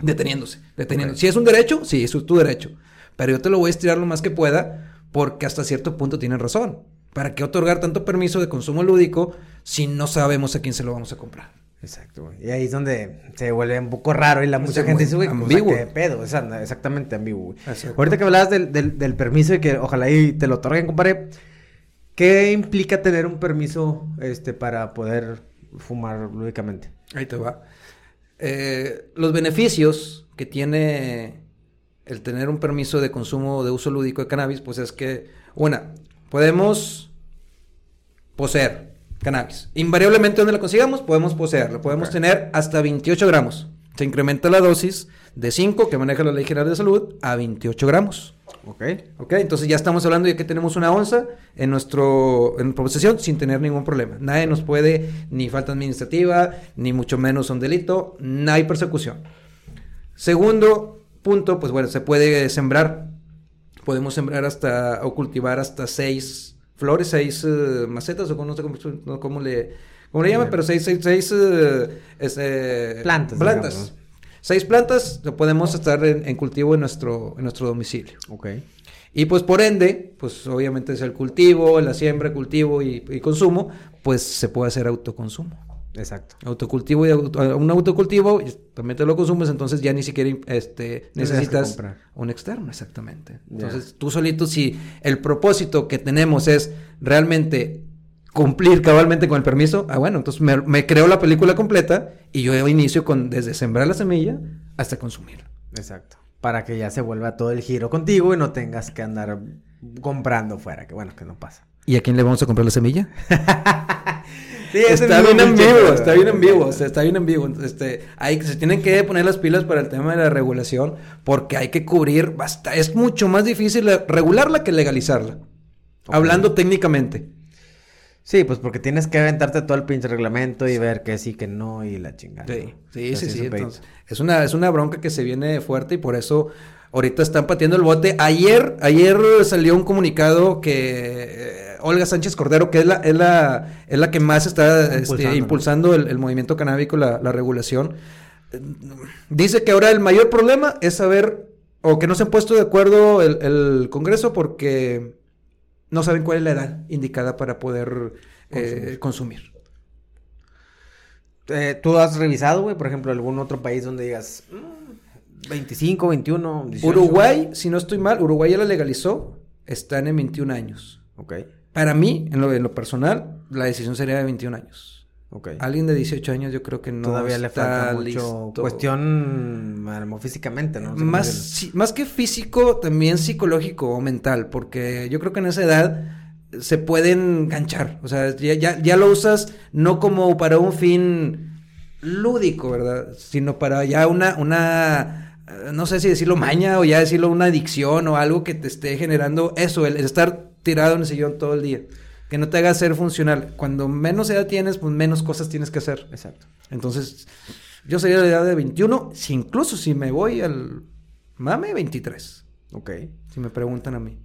deteniéndose, deteniendo. Ok. Si es un derecho, sí, eso es tu derecho. Pero yo te lo voy a estirar lo más que pueda porque hasta cierto punto tienen razón. ¿Para qué otorgar tanto permiso de consumo lúdico si no sabemos a quién se lo vamos a comprar? Exacto. Y ahí es donde se vuelve un poco raro y la mucha gente dice, güey, pues, ambiguo. ¿qué pedo? Exactamente ambiguo. Ahorita que hablabas del, del, del permiso y que ojalá y te lo otorguen, compadre, ¿qué implica tener un permiso este para poder fumar lúdicamente? Ahí te va. Eh, los beneficios que tiene el tener un permiso de consumo de uso lúdico de cannabis, pues es que, una, podemos poseer, cannabis. Invariablemente donde la consigamos, podemos poseerla. Podemos tener hasta 28 gramos. Se incrementa la dosis de 5 que maneja la Ley General de Salud a 28 gramos. Ok. Ok, entonces ya estamos hablando de que tenemos una onza en nuestro en posesión sin tener ningún problema. Nadie nos puede, ni falta administrativa, ni mucho menos un delito, no hay persecución. Segundo punto, pues bueno, se puede sembrar. Podemos sembrar hasta, o cultivar hasta seis flores, seis eh, macetas, o no sé cómo, no, cómo le, cómo le llaman, pero seis, seis, seis eh, este, Plantas, plantas. digamos. Seis plantas lo podemos estar en, en cultivo en nuestro, en nuestro domicilio. Ok. Y pues por ende, pues obviamente es el cultivo, la siembra, cultivo y, y consumo, pues se puede hacer autoconsumo. Exacto. Autocultivo y auto- un autocultivo, y también te lo consumes, entonces ya ni siquiera este, necesitas un externo, exactamente. Entonces tú solito, si el propósito que tenemos es realmente cumplir cabalmente con el permiso, ah bueno, entonces me, me creo la película completa y yo inicio con desde sembrar la semilla hasta consumir. Exacto. Para que ya se vuelva todo el giro contigo y no tengas que andar comprando fuera, que bueno, que no pasa. ¿Y a quién le vamos a comprar la semilla? Sí, está es bien pero- está bien en vivo, o sea, está bien en vivo. Entonces, Este, hay, se tienen que poner las pilas para el tema de la regulación porque hay que cubrir, basta, es mucho más difícil la- regularla que legalizarla. Hablando técnicamente. Sí, pues porque tienes que aventarte todo el pinche reglamento y ver que sí, que no y la chingada. Sí, sí, sí, es sí. entonces, es una, es una bronca que se viene fuerte y por eso ahorita están pateando el bote. Ayer, ayer salió un comunicado que eh, Olga Sánchez Cordero, que es la, es la, es la que más está este, Impulsando, el, el movimiento canábico, la, la regulación, dice que ahora el mayor problema es saber, o que no se han puesto de acuerdo el, el Congreso porque no saben cuál es la edad indicada para poder eh, consumir. Eh, ¿Tú has revisado, güey, por ejemplo, algún otro país donde digas mm, 25, 21, 18? Uruguay, si no estoy mal, Uruguay ya la legalizó, están en 21 años. Ok, Para mí, en lo, en lo personal, la decisión sería de 21 años. ok. Alguien de 18 años yo creo que no Todavía le falta mucho listo. cuestión físicamente, ¿no? No sé cómo Más, que físico, también psicológico o mental, porque yo creo que en esa edad se pueden ganchar. O sea, ya, ya, ya lo usas no como para un fin lúdico, ¿verdad? Sino para ya una, una, eh, no sé si decirlo maña o ya decirlo una adicción o algo que te esté generando eso, el estar tirado en el sillón todo el día. Que no te haga ser funcional. Cuando menos edad tienes, pues menos cosas tienes que hacer. Exacto. Entonces, yo sería de la edad de 21, si incluso si me voy al mame, 23. Ok. Si me preguntan a mí.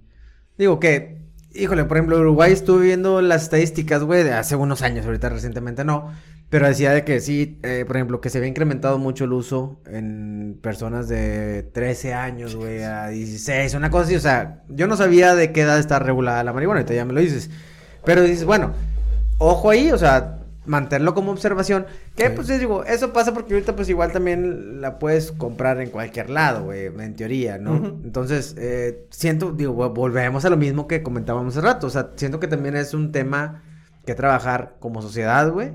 Digo que, híjole, por ejemplo, Uruguay estuve viendo las estadísticas, güey, de hace unos años, ahorita recientemente no, pero decía de que sí, eh, por ejemplo, que se había incrementado mucho el uso en personas de 13 años, güey, a 16, una cosa así, o sea, yo no sabía de qué edad está regulada la marihuana, ahorita ya me lo dices, pero dices, bueno, ojo ahí, o sea, mantenerlo como observación, que Sí. pues les digo, eso pasa porque ahorita pues igual también la puedes comprar en cualquier lado, güey, en teoría, ¿no? Entonces, eh, siento, digo, vo- volvemos a lo mismo que comentábamos hace rato, o sea, siento que también es un tema que trabajar como sociedad, güey,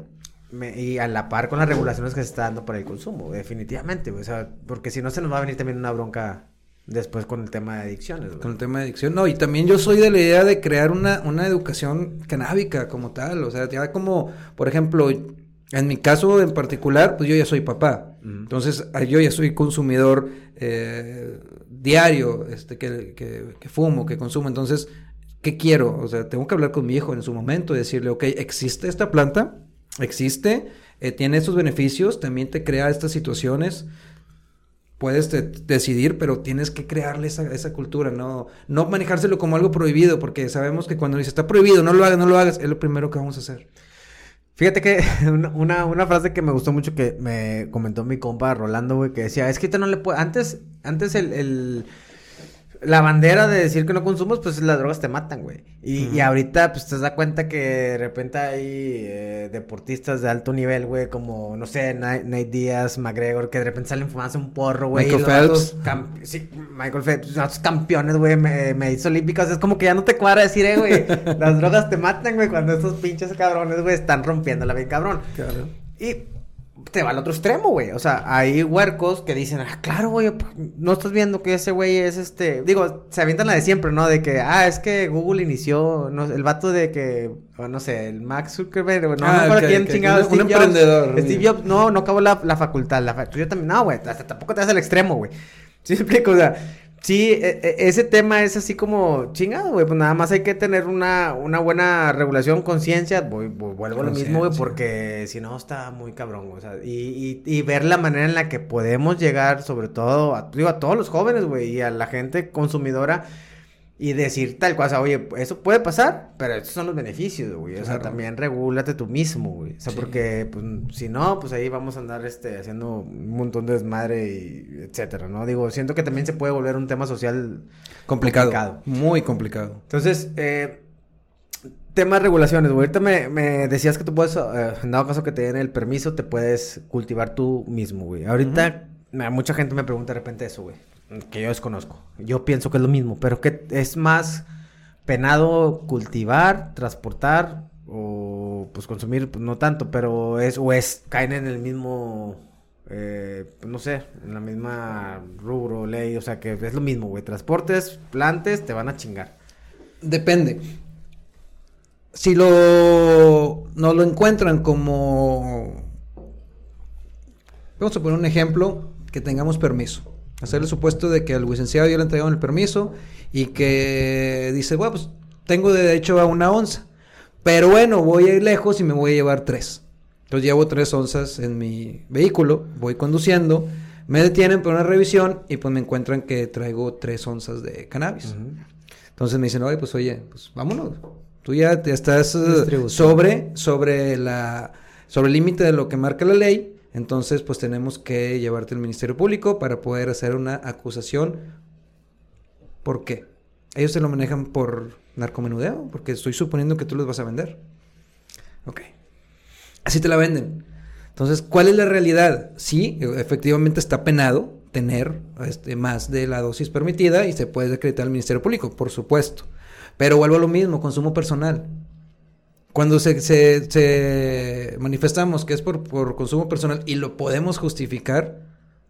me- y a la par con las regulaciones que se está dando para el consumo, definitivamente, güey, o sea, porque si no se nos va a venir también una bronca después con el tema de adicciones, güey. Con el tema de adicción. No, y también yo soy de la idea de crear una, una educación canábica como tal. O sea, ya como, por ejemplo, en mi caso en particular, pues yo ya soy papá. Entonces, yo ya soy consumidor eh, diario, este, que, que, que fumo, que consumo. Entonces, ¿qué quiero? O sea, tengo que hablar con mi hijo en su momento y decirle, ok, existe esta planta, existe, eh, tiene estos beneficios, también te crea estas situaciones. Puedes decidir, pero tienes que crearle esa, esa cultura, no, no manejárselo como algo prohibido, porque sabemos que cuando dice está prohibido, no lo hagas, no lo hagas, es lo primero que vamos a hacer. Fíjate que una, una, frase que me gustó mucho que me comentó mi compa Rolando, güey, que decía, es que no le puede, antes, antes el- la bandera de decir que no consumas, pues las drogas te matan, güey. Y, y ahorita, pues te das cuenta que de repente hay eh, deportistas de alto nivel, güey, como, no sé, Nate, Nate Díaz, McGregor, que de repente salen fumándose un porro, güey. Michael Phelps. sí, Michael Phelps, los campeones, güey, me- olímpicas. Es como que ya no te cuadra decir, eh, güey, las drogas te matan, güey, cuando estos pinches cabrones, güey, están rompiéndola bien cabrón. Claro. Y te va al otro extremo, güey. O sea, hay huercos que dicen, ah, claro, güey, no estás viendo que ese güey es este. Digo, se avientan la de siempre, ¿no? De que, ah, es que Google inició, no, el vato de que, no sé, el Max Zuckerberg, no, Ah, no, que- quién que- chingado, un Steve Jobs. emprendedor, Steve güey. Jobs, no, no acabó la, la facultad. La fa- yo también, no, güey, hasta tampoco te das el extremo, güey. ¿Sí me explico? O sea, sí, e- e- ese tema es así como chingado, güey. Pues nada más hay que tener una, una buena regulación, conciencia. Vuelvo a lo mismo, güey, porque si no está muy cabrón, güey. O sea, y, y, y ver la manera en la que podemos llegar, sobre todo, a, digo, a todos los jóvenes, güey, y a la gente consumidora. Y decir tal o sea, oye, eso puede pasar, pero estos son los beneficios, güey. O sea, también regúlate tú mismo, güey. O sea, Sí. porque, pues, si no, pues ahí vamos a andar, este, haciendo un montón de desmadre y etcétera, ¿no? Digo, siento que también se puede volver un tema social Complicado. Complicado. Muy complicado. entonces, eh, tema de regulaciones, güey. Ahorita me, me decías que tú puedes, eh, en dado caso que te den el permiso, te puedes cultivar tú mismo, güey. Ahorita, mucha gente me pregunta de repente eso, güey. Que yo desconozco. Yo pienso que es lo mismo, pero que es más penado cultivar, transportar o pues consumir, pues no tanto, pero es, o es, caen en el mismo, eh, pues, no sé, en la misma rubro, ley, o sea que es lo mismo, güey. Transportes, plantes, te van a chingar. Depende. Si lo no lo encuentran como vamos a poner un ejemplo que tengamos permiso. Hacer el supuesto de que al licenciado ya le entregaron el permiso y que dice, bueno, pues tengo derecho a una onza. Pero bueno, voy a ir lejos y me voy a llevar tres. Entonces llevo tres onzas en mi vehículo, voy conduciendo, me detienen por una revisión y pues me encuentran que traigo tres onzas de cannabis. Entonces me dicen, oye, pues oye, pues vámonos. Tú ya te estás sobre, sobre la, sobre el límite de lo que marca la ley. Entonces, pues tenemos que llevarte al Ministerio Público para poder hacer una acusación. ¿Por qué? Ellos se lo manejan por narcomenudeo, porque estoy suponiendo que tú los vas a vender. Ok. Así te la venden. Entonces, ¿cuál es la realidad? Sí, efectivamente está penado tener este, más de la dosis permitida y se puede acreditar al Ministerio Público, por supuesto. Pero vuelvo a lo mismo, consumo personal. Cuando se, se- manifestamos que es por, por consumo personal y lo podemos justificar,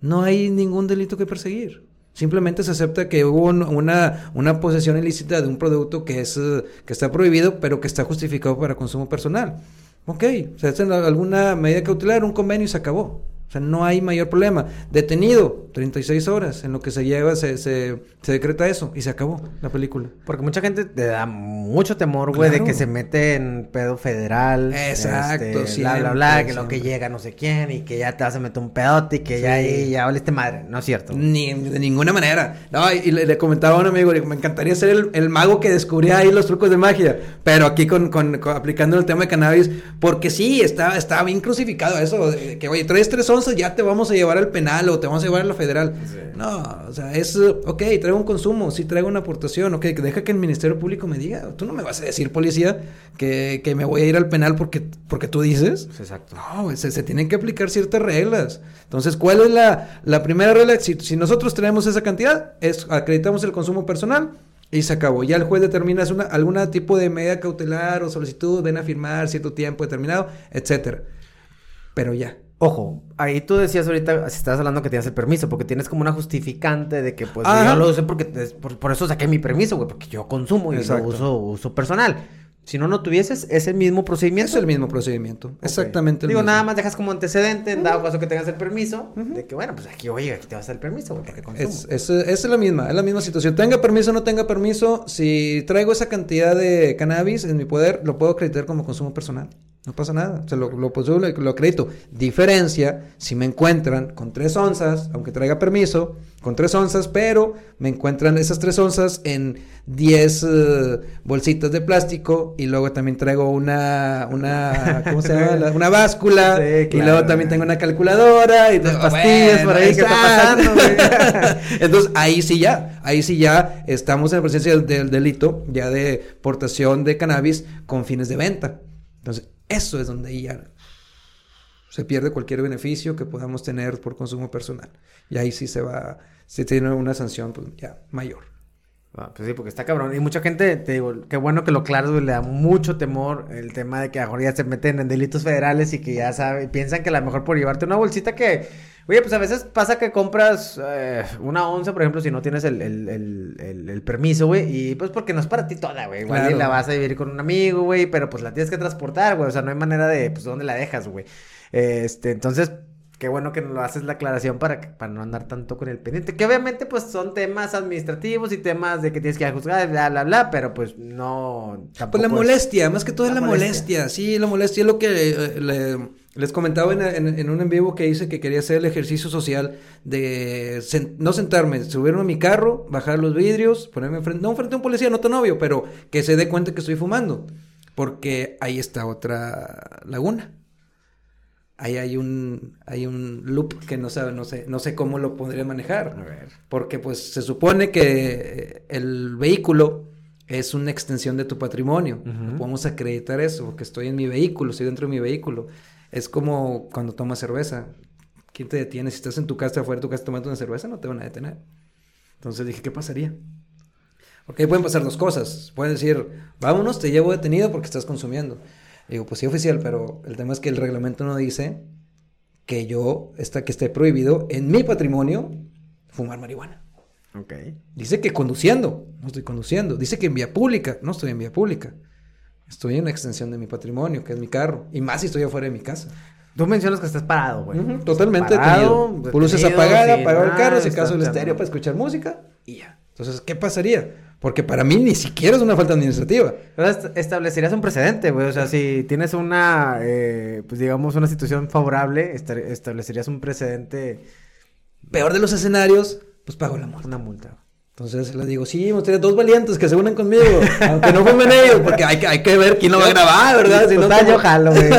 no hay ningún delito que perseguir. Simplemente se acepta que hubo un- una, una posesión ilícita de un producto que, es, que está prohibido, pero que está justificado para consumo personal. Ok, se hace alguna medida cautelar, un convenio y se acabó. O sea, no hay mayor problema. Detenido, 36 horas, en lo que se lleva, se, se, se decreta eso y se acabó la película. Porque mucha gente te da mucho temor, güey, de Claro. que se mete en pedo federal. Exacto, este, bla, bla, bla, siempre, que lo que siempre. llega no sé quién y que ya te vas a meter un pedote y que Sí. ya ahí ya valiste madre. No es cierto. Ni, de ninguna manera. No, y, le, le comentaba a un amigo, le digo, me encantaría ser el, el mago que descubría ahí los trucos de magia, pero aquí con, con- con- aplicando el tema de cannabis, porque sí, está, está bien crucificado eso, de que oye, traes tres onzas, ya te vamos a llevar al penal o te vamos a llevar a la federal. No, o sea, es, ok, traigo un consumo, sí traigo una aportación, ok, que deja que el Ministerio Público me diga, tú no me vas a decir, policía, que, que me voy a ir al penal porque, porque tú dices. Exacto. No, se, se tienen que aplicar ciertas reglas. Entonces, ¿cuál es la, la primera regla? Si, si nosotros tenemos esa cantidad, es acreditamos el consumo personal y se acabó. Ya el juez determina una, algún tipo de medida cautelar o solicitud, ven a firmar cierto tiempo determinado, etcétera. Pero ya. Ojo, ahí tú decías ahorita, si estabas hablando que tienes el permiso, porque tienes como una justificante de que, pues, yo lo usé porque, por, por eso saqué mi permiso, güey, porque yo consumo y Exacto. lo uso, uso personal. Si no, no tuvieses ese mismo procedimiento. Es el mismo procedimiento. Exactamente el Digo, mismo. nada más dejas como antecedente, en dado caso que tengas el permiso, de que, bueno, pues aquí, oye, aquí te vas a dar el permiso, güey, porque consumo. Es, es, es la misma, es la misma situación. Tenga permiso o no tenga permiso, si traigo esa cantidad de cannabis en mi poder, lo puedo acreditar como consumo personal. No pasa nada, o sea, lo, lo, poseo, lo, lo acredito. Diferencia, si me encuentran con tres onzas, aunque traiga permiso, con tres onzas, pero me encuentran esas tres onzas en 10 eh, bolsitas de plástico y luego también traigo una, una ¿cómo se llama? La- Una báscula Sí, y luego también tengo una calculadora y Las todo, pastillas por ahí, ¿qué está pasando? Entonces ahí sí ya, ahí sí ya estamos en presencia del, del delito ya de portación de cannabis con fines de venta. Entonces eso es donde ya se pierde cualquier beneficio que podamos tener por consumo personal. Y ahí sí se va, se tiene una sanción pues, ya mayor. Ah, pues sí, porque está cabrón. Y mucha gente, te digo, qué bueno que lo claro, güey, le da mucho temor el tema de que ahora ya se meten en delitos federales y que ya saben, piensan que a lo mejor por llevarte una bolsita que, oye, pues a veces pasa que compras eh, una once, por ejemplo, si no tienes el, el, el, permiso, güey, y pues porque no es para ti toda, güey. Igual y Claro. la vas a vivir con un amigo, güey, pero pues la tienes que transportar, güey. O sea, no hay manera de, pues, ¿dónde la dejas, güey? Este, entonces, qué bueno que lo haces la aclaración para, que- para no andar tanto con el pendiente. Que obviamente, pues, son temas administrativos y temas de que tienes que juzgar, bla, bla, bla, pero pues no. Pues la es- molestia, más que todo es La la molestia. molestia. Sí, la molestia es lo que eh, le- les comentaba en, en- en un en vivo que hice que quería hacer el ejercicio social de sen- no sentarme, subirme a mi carro, bajar los vidrios, ponerme frente, no frente a un policía, no tan obvio, pero que se dé cuenta que estoy fumando. Porque ahí está otra laguna. Ahí hay un, hay un loop que no sabe, no sé, no sé cómo lo podría manejar. A ver. Porque pues se supone que eh, el vehículo es una extensión de tu patrimonio. No podemos acreditar eso porque estoy en mi vehículo, estoy dentro de mi vehículo. Es como cuando tomas cerveza. ¿Quién te detiene? Si estás en tu casa, afuera de tu casa tomando una cerveza, no te van a detener. Entonces dije, ¿qué pasaría? Porque ahí pueden pasar dos cosas. Pueden decir, vámonos, te llevo detenido porque estás consumiendo. Digo, pues sí, oficial, pero el tema es que el reglamento no dice que yo, está, que esté prohibido en mi patrimonio fumar marihuana. Ok. Dice que conduciendo, no estoy conduciendo. Dice que en vía pública, no estoy en vía pública. Estoy en una extensión de mi patrimonio, que es mi carro. Y más si estoy afuera de mi casa. Tú mencionas que estás parado, güey. Ujú, Totalmente Parado, detenido. Luces apagada, apagado el carro, si acaso el estéreo para escuchar música y ya. Entonces, ¿qué pasaría? Porque para mí ni siquiera es una falta administrativa. Pero establecerías un precedente, güey. O sea, si tienes una, eh, pues digamos, una situación favorable, esta- establecerías un precedente, Peor de los escenarios, pues pago la multa. una multa. Entonces les digo, sí, me gustaría dos valientes que se unan conmigo, aunque no fumen ellos, porque hay que, hay que ver quién lo va a grabar, ¿verdad? Si no, Total, como- yo jalo, güey.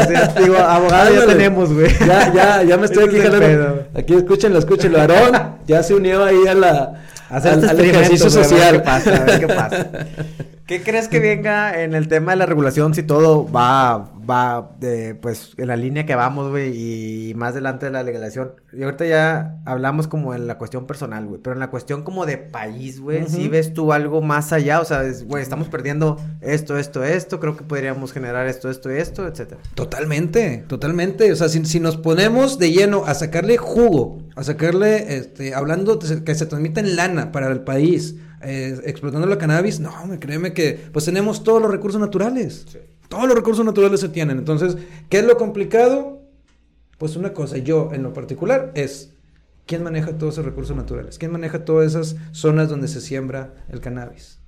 Digo, abogado ya tenemos, güey. Ya, ya, ya me estoy aquí jalando. Aquí escúchenlo, escúchenlo. Aarón ya se unió ahí a la, Hacer al, este al ejercicio social. A ver qué pasa, a ver qué pasa. ¿Qué crees que venga en el tema de la regulación si todo va, va, pues, en la línea que vamos, güey, y más adelante de la legalización? Y ahorita ya hablamos como en la cuestión personal, güey, pero en la cuestión como de país, güey, si ves tú algo más allá? O sea, es, güey, estamos perdiendo esto, esto, esto, creo que podríamos generar esto, esto, esto, etcétera. Totalmente, totalmente. O sea, si, si nos ponemos de lleno a sacarle jugo, a sacarle, este, hablando que se transmita en lana para el país, eh, explotando la cannabis, no, me créeme que pues tenemos todos los recursos naturales. Todos los recursos naturales se tienen. Entonces, ¿qué es lo complicado? Pues una cosa, yo en lo particular es quién maneja todos esos recursos naturales, quién maneja todas esas zonas donde se siembra el cannabis.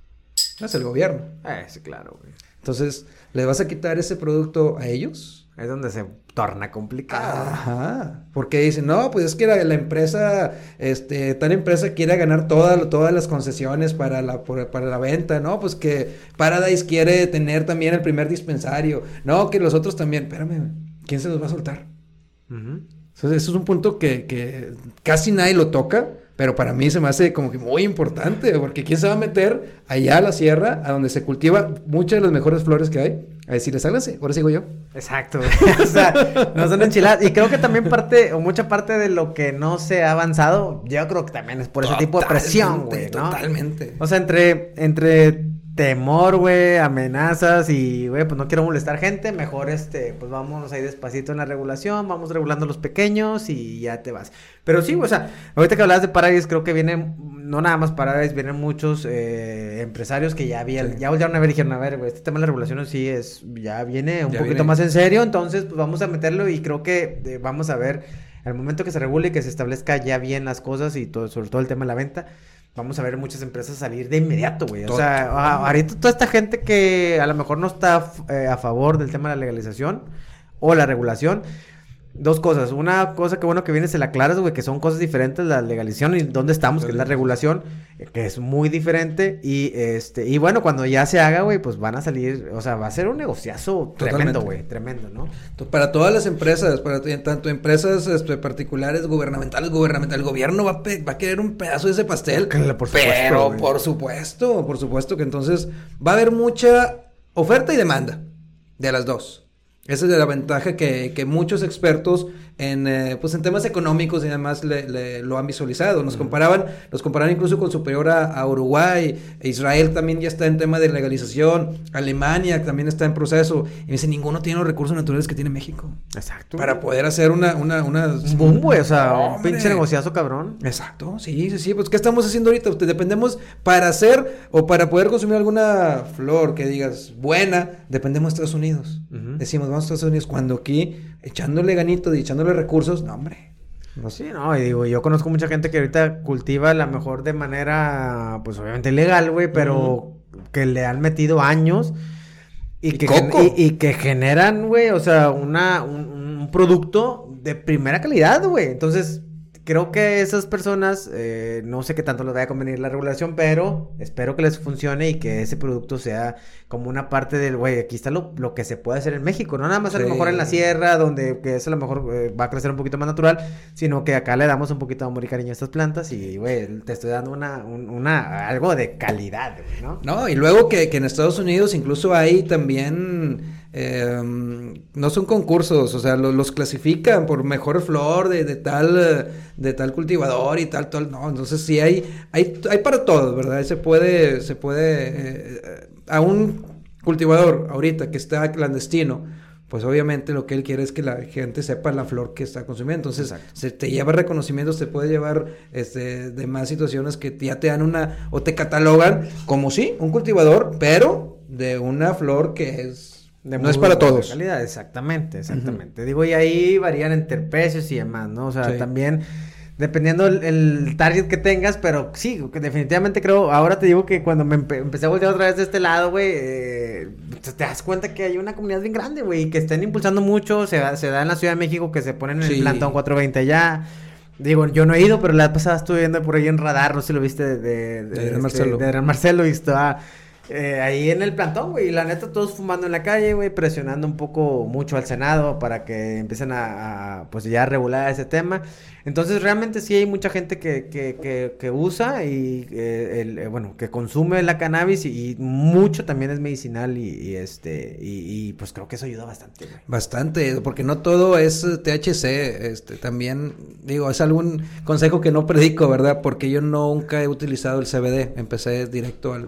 No es el gobierno. Eh, sí, claro, güey. Entonces, ¿le vas a quitar ese producto a ellos? Es donde se torna complicado. Ajá. Porque dicen, no, pues es que la, la empresa, este, tal empresa quiere ganar toda- todas las concesiones para la, por- para la venta, ¿no? Pues que Paradise quiere tener también el primer dispensario. No, que los otros también. Espérame, ¿quién se los va a soltar? Entonces, eso es un punto que, que casi nadie lo toca, pero para mí se me hace como que muy importante, porque ¿quién se va a meter allá a la sierra, a donde se cultiva muchas de las mejores flores que hay? A decirles, háganse, ahora sigo yo. Exacto, o sea, no son enchiladas. Y creo que también parte, o mucha parte de lo que no se ha avanzado, yo creo que también es por ese tipo de presión, güey, ¿no? Totalmente. O sea, entre, entre temor, güey, amenazas y, güey, pues no quiero molestar gente, mejor, este, pues vámonos ahí despacito en la regulación, vamos regulando los pequeños y ya te vas. Pero sí, o sea, ahorita que hablabas de Paradise, creo que vienen, no nada más Paradise, vienen muchos eh, empresarios que ya habían, Sí. ya volvieron a ver y dijeron, a ver, güey, este tema de la regulación sí es, ya viene un Ya poquito viene. más en serio, entonces, pues vamos a meterlo y creo que eh, vamos a ver, al momento que se regule y que se establezca ya bien las cosas y todo, sobre todo el tema de la venta, vamos a ver muchas empresas salir de inmediato, güey. O sea, ahorita toda esta gente que a lo mejor no está eh, a favor del tema de la legalización o la regulación. Dos cosas. Una cosa que bueno que viene se la aclaras, güey, que son cosas diferentes, la legalización y dónde estamos, que es la regulación, eh, que es muy diferente. Y este, y bueno, cuando ya se haga, güey, pues van a salir, o sea, va a ser un negociazo tremendo, Totalmente. güey, tremendo, ¿no? Para todas las empresas, para tanto empresas este, particulares, gubernamentales, gubernamentales, el gobierno va a, pe- va a querer un pedazo de ese pastel. Claro, por supuesto, pero güey. por supuesto, por supuesto que entonces va a haber mucha oferta y demanda de las dos. Esa es la ventaja que, que muchos expertos en, eh, pues en temas económicos y además le, lo han visualizado. Nos comparaban, nos comparaban incluso con superior a, Uruguay, Israel también ya está en tema de legalización, Alemania también está en proceso. Y me dice, ninguno tiene los recursos naturales que tiene México. Exacto. Para poder hacer una, una, una... Un boom, güey, o sea, un pinche negociazo cabrón. Exacto, sí, sí, sí. Pues, ¿qué estamos haciendo ahorita? Dependemos para hacer o para poder consumir alguna flor que digas buena, dependemos de Estados Unidos. Decimos, vamos a Estados Unidos, cuando aquí, echándole ganito y echándole recursos, no, hombre. No, sí, no, y digo, yo conozco mucha gente que ahorita cultiva la mejor de manera, pues obviamente legal, güey, pero que le han metido años y, que, y, que generan, güey, o sea, una, un producto de primera calidad, güey. Entonces, creo que esas personas, eh, no sé qué tanto les vaya a convenir la regulación, pero espero que les funcione y que ese producto sea como una parte del, güey, aquí está lo, lo, que se puede hacer en México, no nada más a lo mejor en la sierra, donde que es a lo mejor eh, va a crecer un poquito más natural, sino que acá le damos un poquito de amor y cariño a estas plantas y, güey, te estoy dando una, una, algo de calidad, ¿no? No, y luego que, que en Estados Unidos incluso hay también Em, no son concursos, o sea, los clasifican por mejor flor de, tal de tal cultivador y tal, tal, no, entonces sí hay, hay, hay para todos, ¿verdad? Se puede, se puede, eh, a un cultivador ahorita que está clandestino, pues obviamente lo que él quiere es que la gente sepa la flor que está consumiendo. Entonces, se te lleva reconocimientos, te puede llevar este, de más situaciones que ya te dan una, o te catalogan como sí, un cultivador, pero de una flor que es no es para todos. Calidad, exactamente, exactamente. Digo, y ahí varían entre precios y demás, ¿no? O sea, también dependiendo el, target que tengas, pero sí, definitivamente creo, ahora te digo que cuando me empecé a voltear otra vez de este lado, güey, eh, te das cuenta que hay una comunidad bien grande, güey, que están impulsando mucho, se da, se da en la Ciudad de México que se ponen en el plantón 420 allá. Digo, yo no he ido, pero la pasada estuve viendo por ahí en radar, no sé si lo viste de, de, de, de Marcelo. De, Marcelo y estaba eh, ahí en el plantón, güey. Y la neta, todos fumando en la calle, güey, presionando un poco mucho al Senado para que empiecen a, pues ya regular ese tema. Entonces, realmente sí hay mucha gente que, que, que, usa y, eh, el, eh, bueno, que consume la cannabis y, mucho también es medicinal y, este, y, pues creo que eso ayuda bastante, güey. Bastante, porque no todo es THC, este, también, digo, es algún consejo que no predico, ¿verdad? Porque yo nunca he utilizado el CBD, empecé directo al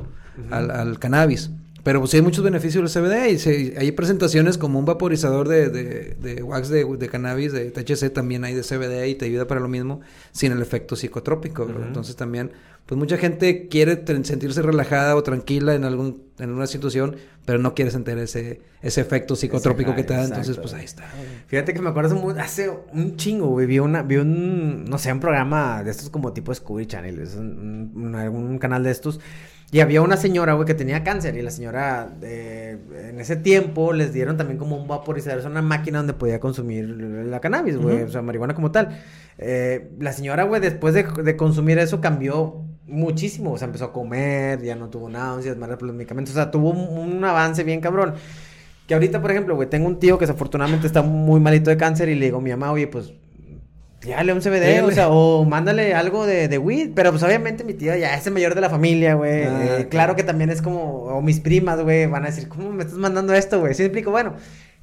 al, al, cannabis. Pero pues sí hay muchos beneficios del CBD y hay presentaciones como un vaporizador de, de, de wax de, de, cannabis, de THC, también hay de CBD y te ayuda para lo mismo sin el efecto psicotrópico. Entonces también, pues mucha gente quiere sentirse relajada o tranquila en algún en una situación, pero no quiere sentir ese, ese efecto psicotrópico que te da. Entonces, pues ahí está. Fíjate que me acuerdo hace un chingo, güey, vi, una, vi un, no sé, un programa de estos como tipo Scooby Channel, es un, un canal de estos y había una señora, güey, que tenía cáncer y la señora eh, en ese tiempo les dieron también como un vaporizador, es una máquina donde podía consumir la cannabis, güey, o sea, marihuana como tal. Eh, la señora, güey, después de, consumir eso cambió muchísimo, o sea, empezó a comer, ya no tuvo náuseas, más los medicamentos, o sea, tuvo un, avance bien cabrón. Que ahorita, por ejemplo, güey, tengo un tío que desafortunadamente está muy malito de cáncer y le digo a mi mamá, oye, pues le un CBD, o sea, o mándale algo de, de weed. Pero pues obviamente mi tía ya es el mayor de la familia, güey. Ah, eh, claro que también es como, o mis primas, güey, van a decir, ¿cómo me estás mandando esto, güey? Sí, explico, bueno,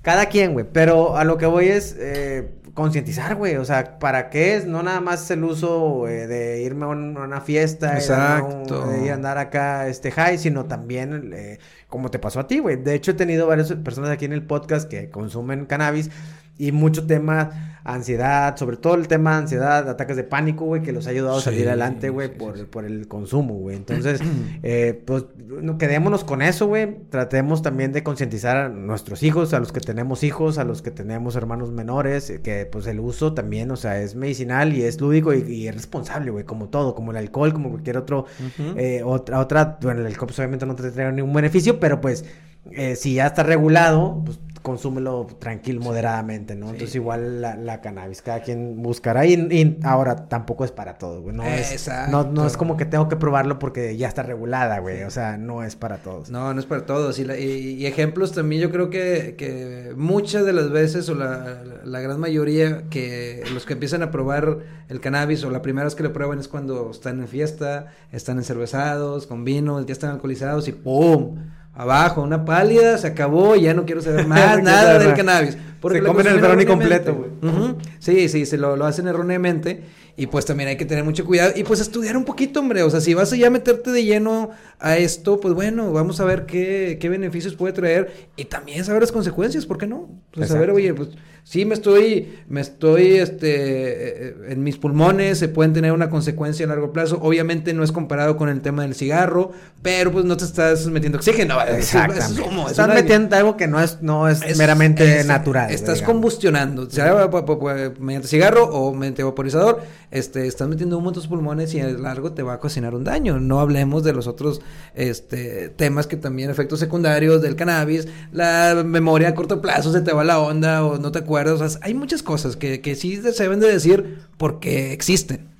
cada quien, güey. Pero a lo que voy es eh, concientizar, güey. O sea, ¿para qué es? No nada más el uso de irme a, una fiesta, Exacto. ir a andar acá, este, high, sino también eh, como te pasó a ti, güey. De hecho, he tenido varias personas aquí en el podcast que consumen cannabis y mucho tema ansiedad, sobre todo el tema ansiedad, ataques de pánico, güey, que los ha ayudado a salir adelante, güey, por, por, el consumo, güey. Entonces, eh, pues, no, quedémonos con eso, güey. Tratemos también de concientizar a nuestros hijos, a los que tenemos hijos, a los que tenemos hermanos menores, que pues el uso también, o sea, es medicinal y es lúdico y, es responsable, güey, como todo, como el alcohol, como cualquier otro, eh, otra, otra, bueno, el alcohol pues, obviamente no te trae ningún beneficio, pero pues, si ya está regulado, pues consúmelo tranquilo, moderadamente, ¿no? Entonces igual la, cannabis, cada quien buscará y, ahora tampoco es para todos, güey. No es, no, no, es como que tengo que probarlo porque ya está regulada, güey. O sea, no es para todos. No, no es para todos. Y, y, ejemplos también yo creo que, que muchas de las veces o la, la, gran mayoría que los que empiezan a probar el cannabis o la primera vez que lo prueban es cuando están en fiesta, están encervezados, con vino, ya están alcoholizados y ¡pum! Abajo, una pálida, se acabó, ya no quiero saber más nada del nada. Cannabis. Se comen el brownie completo, güey. Sí, sí, se lo, lo hacen erróneamente y pues también hay que tener mucho cuidado y pues estudiar un poquito, hombre, o sea, si vas a ya meterte de lleno a esto, pues bueno, vamos a ver qué, qué beneficios puede traer y también saber las consecuencias, ¿por qué no? Pues saber, Exacto. oye, pues sí me estoy, me estoy, este, eh, en mis pulmones se pueden tener una consecuencia a largo plazo, obviamente no es comparado con el tema del cigarro, pero pues no te estás metiendo oxígeno, es- es- es es Estás una- metiendo algo que no es, no es, meramente natural. Estás digamos. combustionando, sea mediante cigarro o mediante vaporizador, este, estás metiendo humo en tus pulmones y a largo te va a ocasionar un daño. No hablemos de los otros este, temas que también efectos secundarios del cannabis, la memoria a corto plazo se te va la onda o no te acuerdas. O sea, hay muchas cosas que, que sí se deben de decir porque existen.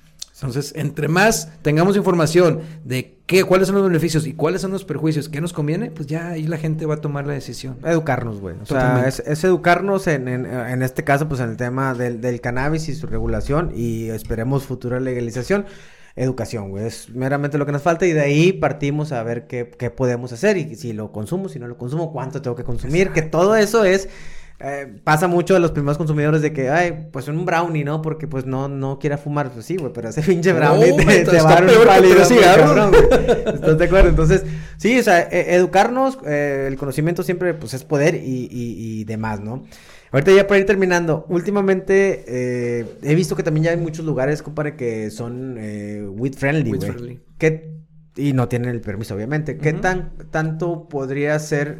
Entonces, entre más tengamos información de qué, cuáles son los beneficios y cuáles son los perjuicios que nos conviene, pues ya ahí la gente va a tomar la decisión. Educarnos, güey. O sea, Totalmente. es, es educarnos en, en, en este caso, pues en el tema del, del cannabis y su regulación y esperemos futura legalización. Educación, güey. Es meramente lo que nos falta y de ahí partimos a ver qué, qué podemos hacer y si lo consumo, si no lo consumo, cuánto tengo que consumir. Que todo eso es... eh, pasa mucho a los primeros consumidores de que, ay, pues un brownie, ¿no? Porque pues no, no quiera fumar. Pues sí, güey, pero ese pinche brownie No, te, va a dar un cabrón, güey. ¿Estás de acuerdo? Entonces, sí, o sea, e- educarnos, eh, el conocimiento siempre pues es poder y, y, y demás, ¿no? Ahorita ya para ir terminando, últimamente eh, he visto que también ya hay muchos lugares, compadre, que son eh, weed friendly, Weed güey. friendly. ¿Qué- Y no tienen el permiso, obviamente. ¿Qué tan tanto podría ser...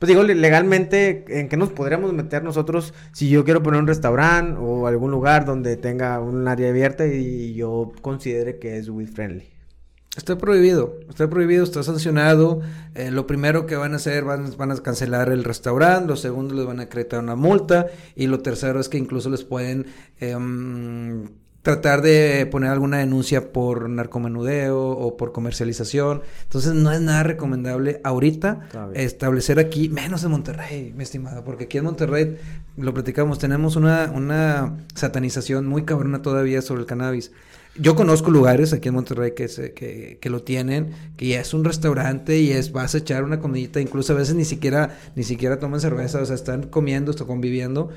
eh, pues digo, le- legalmente, ¿en qué nos podríamos meter nosotros si yo quiero poner un restaurante o algún lugar donde tenga un área abierta y yo considere que es weed friendly? Está prohibido, está prohibido, está sancionado. Eh, lo primero que van a hacer, van, van a cancelar el restaurante, lo segundo les van a acreditar una multa y lo tercero es que incluso les pueden em, tratar de poner alguna denuncia por narcomenudeo o por comercialización. Entonces no es nada recomendable ahorita establecer aquí, menos en Monterrey, mi estimado, porque aquí en Monterrey, lo platicamos, tenemos una, una satanización muy cabrona todavía sobre el cannabis. Yo conozco lugares aquí en Monterrey que, se, que, que lo tienen, que ya es un restaurante y es vas a echar una comidita, incluso a veces ni siquiera ni siquiera toman cerveza, o sea, están comiendo, están conviviendo,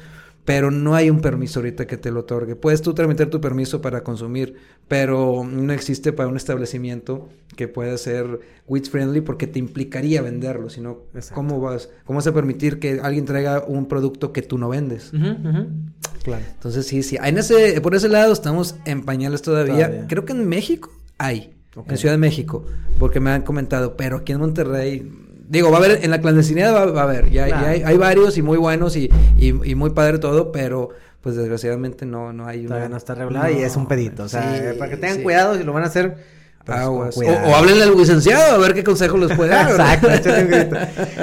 pero no hay un permiso ahorita que te lo otorgue. Puedes tú tramitar tu permiso para consumir, pero no existe para un establecimiento que pueda ser weed friendly porque te implicaría venderlo, sino Exacto. cómo vas cómo vas a permitir que alguien traiga un producto que tú no vendes. Claro. Entonces sí, sí, en ese, por ese lado estamos en pañales todavía. Todavía. Creo que en México hay, en Ciudad de México, porque me han comentado, pero aquí en Monterrey, digo, va a haber, en la clandestinidad va, va a haber, ya, Claro. ya hay, hay varios y muy buenos y, y, y muy padre todo, pero pues desgraciadamente no, no hay Todavía una- no está regulada y es un pedito. O sea, sí, para que tengan sí. cuidado si lo van a hacer. pues, Aguas. O, o háblenle al licenciado a ver qué consejo les puede dar. Exacto, un grito.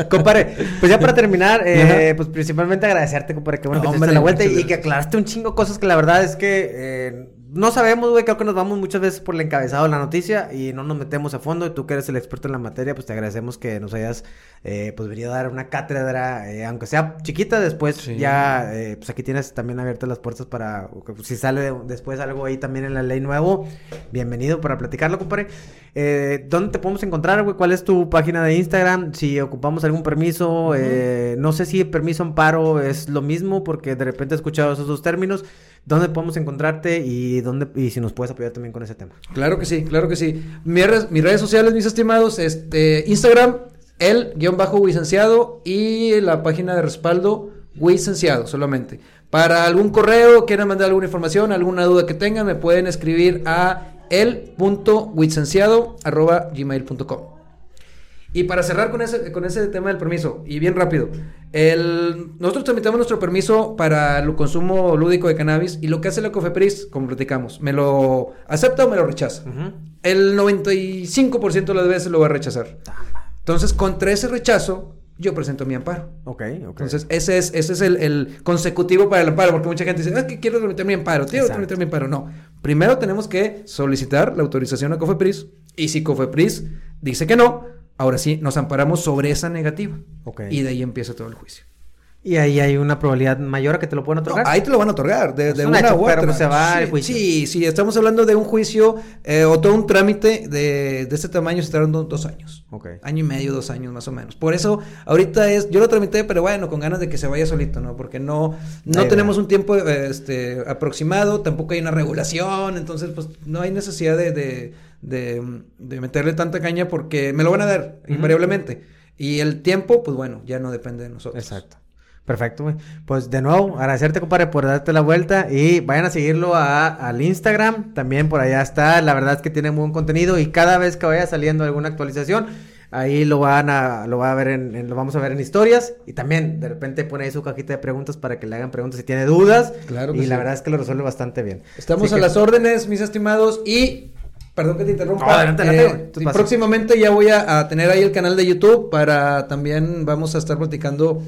Compadre, pues ya para terminar, eh, pues principalmente agradecerte, compadre, que bueno que te Hombre, la vuelta y, que aclaraste un chingo cosas que la verdad es que eh, no sabemos, güey, creo que nos vamos muchas veces por el encabezado de la noticia y no nos metemos a fondo y tú que eres el experto en la materia, pues te agradecemos que nos hayas eh, pues venido a dar una cátedra, eh, aunque sea chiquita, después Sí. ya, eh, pues aquí tienes también abiertas las puertas para, si sale de- después algo ahí también en la ley nuevo, bienvenido para platicarlo, compadre. Eh, ¿Dónde te podemos encontrar, güey? ¿Cuál es tu página de Instagram? Si ocupamos algún permiso, eh, no sé si permiso amparo es lo mismo, porque de repente he escuchado esos dos términos. ¿Dónde podemos encontrarte y dónde y si nos puedes apoyar también con ese tema? Claro que sí, claro que sí. Mis, redes- mis redes sociales, mis estimados, este, Instagram, el guion bajo licenciado y la página de respaldo licenciado solamente. Para algún correo, quieran mandar alguna información, alguna duda que tengan, me pueden escribir a el.wicenciado.gmail.com Y para cerrar con ese, con ese tema del permiso, y bien rápido, el, nosotros tramitamos nuestro permiso para el consumo lúdico de cannabis y lo que hace la COFEPRIS, como platicamos, me lo acepta o me lo rechaza. El 95% de las veces lo va a rechazar. Entonces, contra ese rechazo, yo presento mi amparo. Ok, ok. Entonces, ese es, ese es el, el consecutivo para el amparo, porque mucha gente dice, es que quiero tramitar mi amparo, quiero tramitar mi amparo. No, primero tenemos que solicitar la autorización a COFEPRIS, y si COFEPRIS dice que no, ahora sí nos amparamos sobre esa negativa. Ok. Y de ahí empieza todo el juicio. Y ahí hay una probabilidad mayor a que te lo puedan otorgar. ahí te lo van a otorgar, de, de un una hecho, u pero otra. pues se va sí, el juicio. Sí, sí, estamos hablando de un juicio eh, o todo un trámite de, de este tamaño, se dando dos años. Ok. Año y medio, dos años más o menos. Por eso, ahorita es, yo lo tramité, pero bueno, con ganas de que se vaya solito, ¿no? Porque no, no Ahí tenemos va. un tiempo eh, este, aproximado, tampoco hay una regulación, entonces pues no hay necesidad de, de, de- de meterle tanta caña porque me lo van a dar, invariablemente. Y el tiempo, pues bueno, ya no depende de nosotros. Exacto. Perfecto, güey. Pues de nuevo, agradecerte, compadre, por darte la vuelta. Y vayan a seguirlo a- al Instagram. También por allá está. La verdad es que tiene muy buen contenido. Y cada vez que vaya saliendo alguna actualización, ahí lo van a, lo va a ver en, en- lo vamos a ver en historias. Y también de repente pone ahí su cajita de preguntas para que le hagan preguntas si tiene dudas. Claro que Y sí. la verdad es que lo resuelve bastante bien. Estamos Así a que- las órdenes, mis estimados, y perdón que te interrumpa. No, adelante, adelante, eh, próximamente ya voy a, a tener ahí el canal de YouTube para también vamos a estar platicando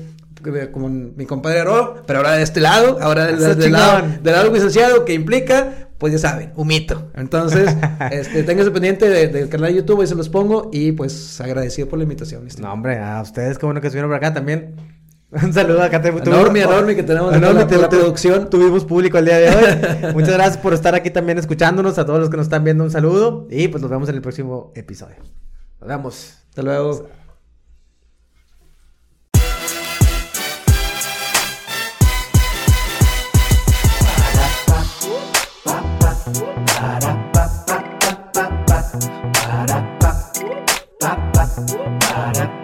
eh, con mi compadre Aro, pero ahora de este lado, ahora del, lado, del lado licenciado, que implica, pues ya saben, un mito. Entonces, este, ténganse pendiente de- del canal de YouTube, ahí se los pongo, y pues agradecido por la invitación. No, hombre, a ustedes, qué bueno que estuvieron por acá también. Un saludo acá. te- Enorme, enorme que tenemos Enorme, la- te- la te- producción. Tuvimos público el día de hoy. Muchas gracias por estar aquí también escuchándonos. A todos los que nos están viendo, un saludo. Y pues nos vemos en el próximo episodio. Nos vemos. Hasta luego. Oh,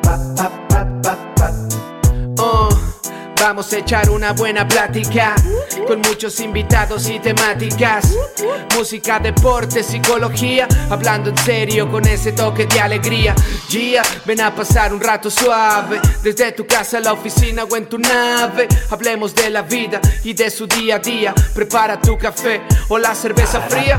vamos a echar una buena plática con muchos invitados y temáticas. Música, deporte, psicología, hablando en serio con ese toque de alegría. Gia, ven a pasar un rato suave, desde tu casa a la oficina o en tu nave. Hablemos de la vida y de su día a día. Prepara tu café o la cerveza fría.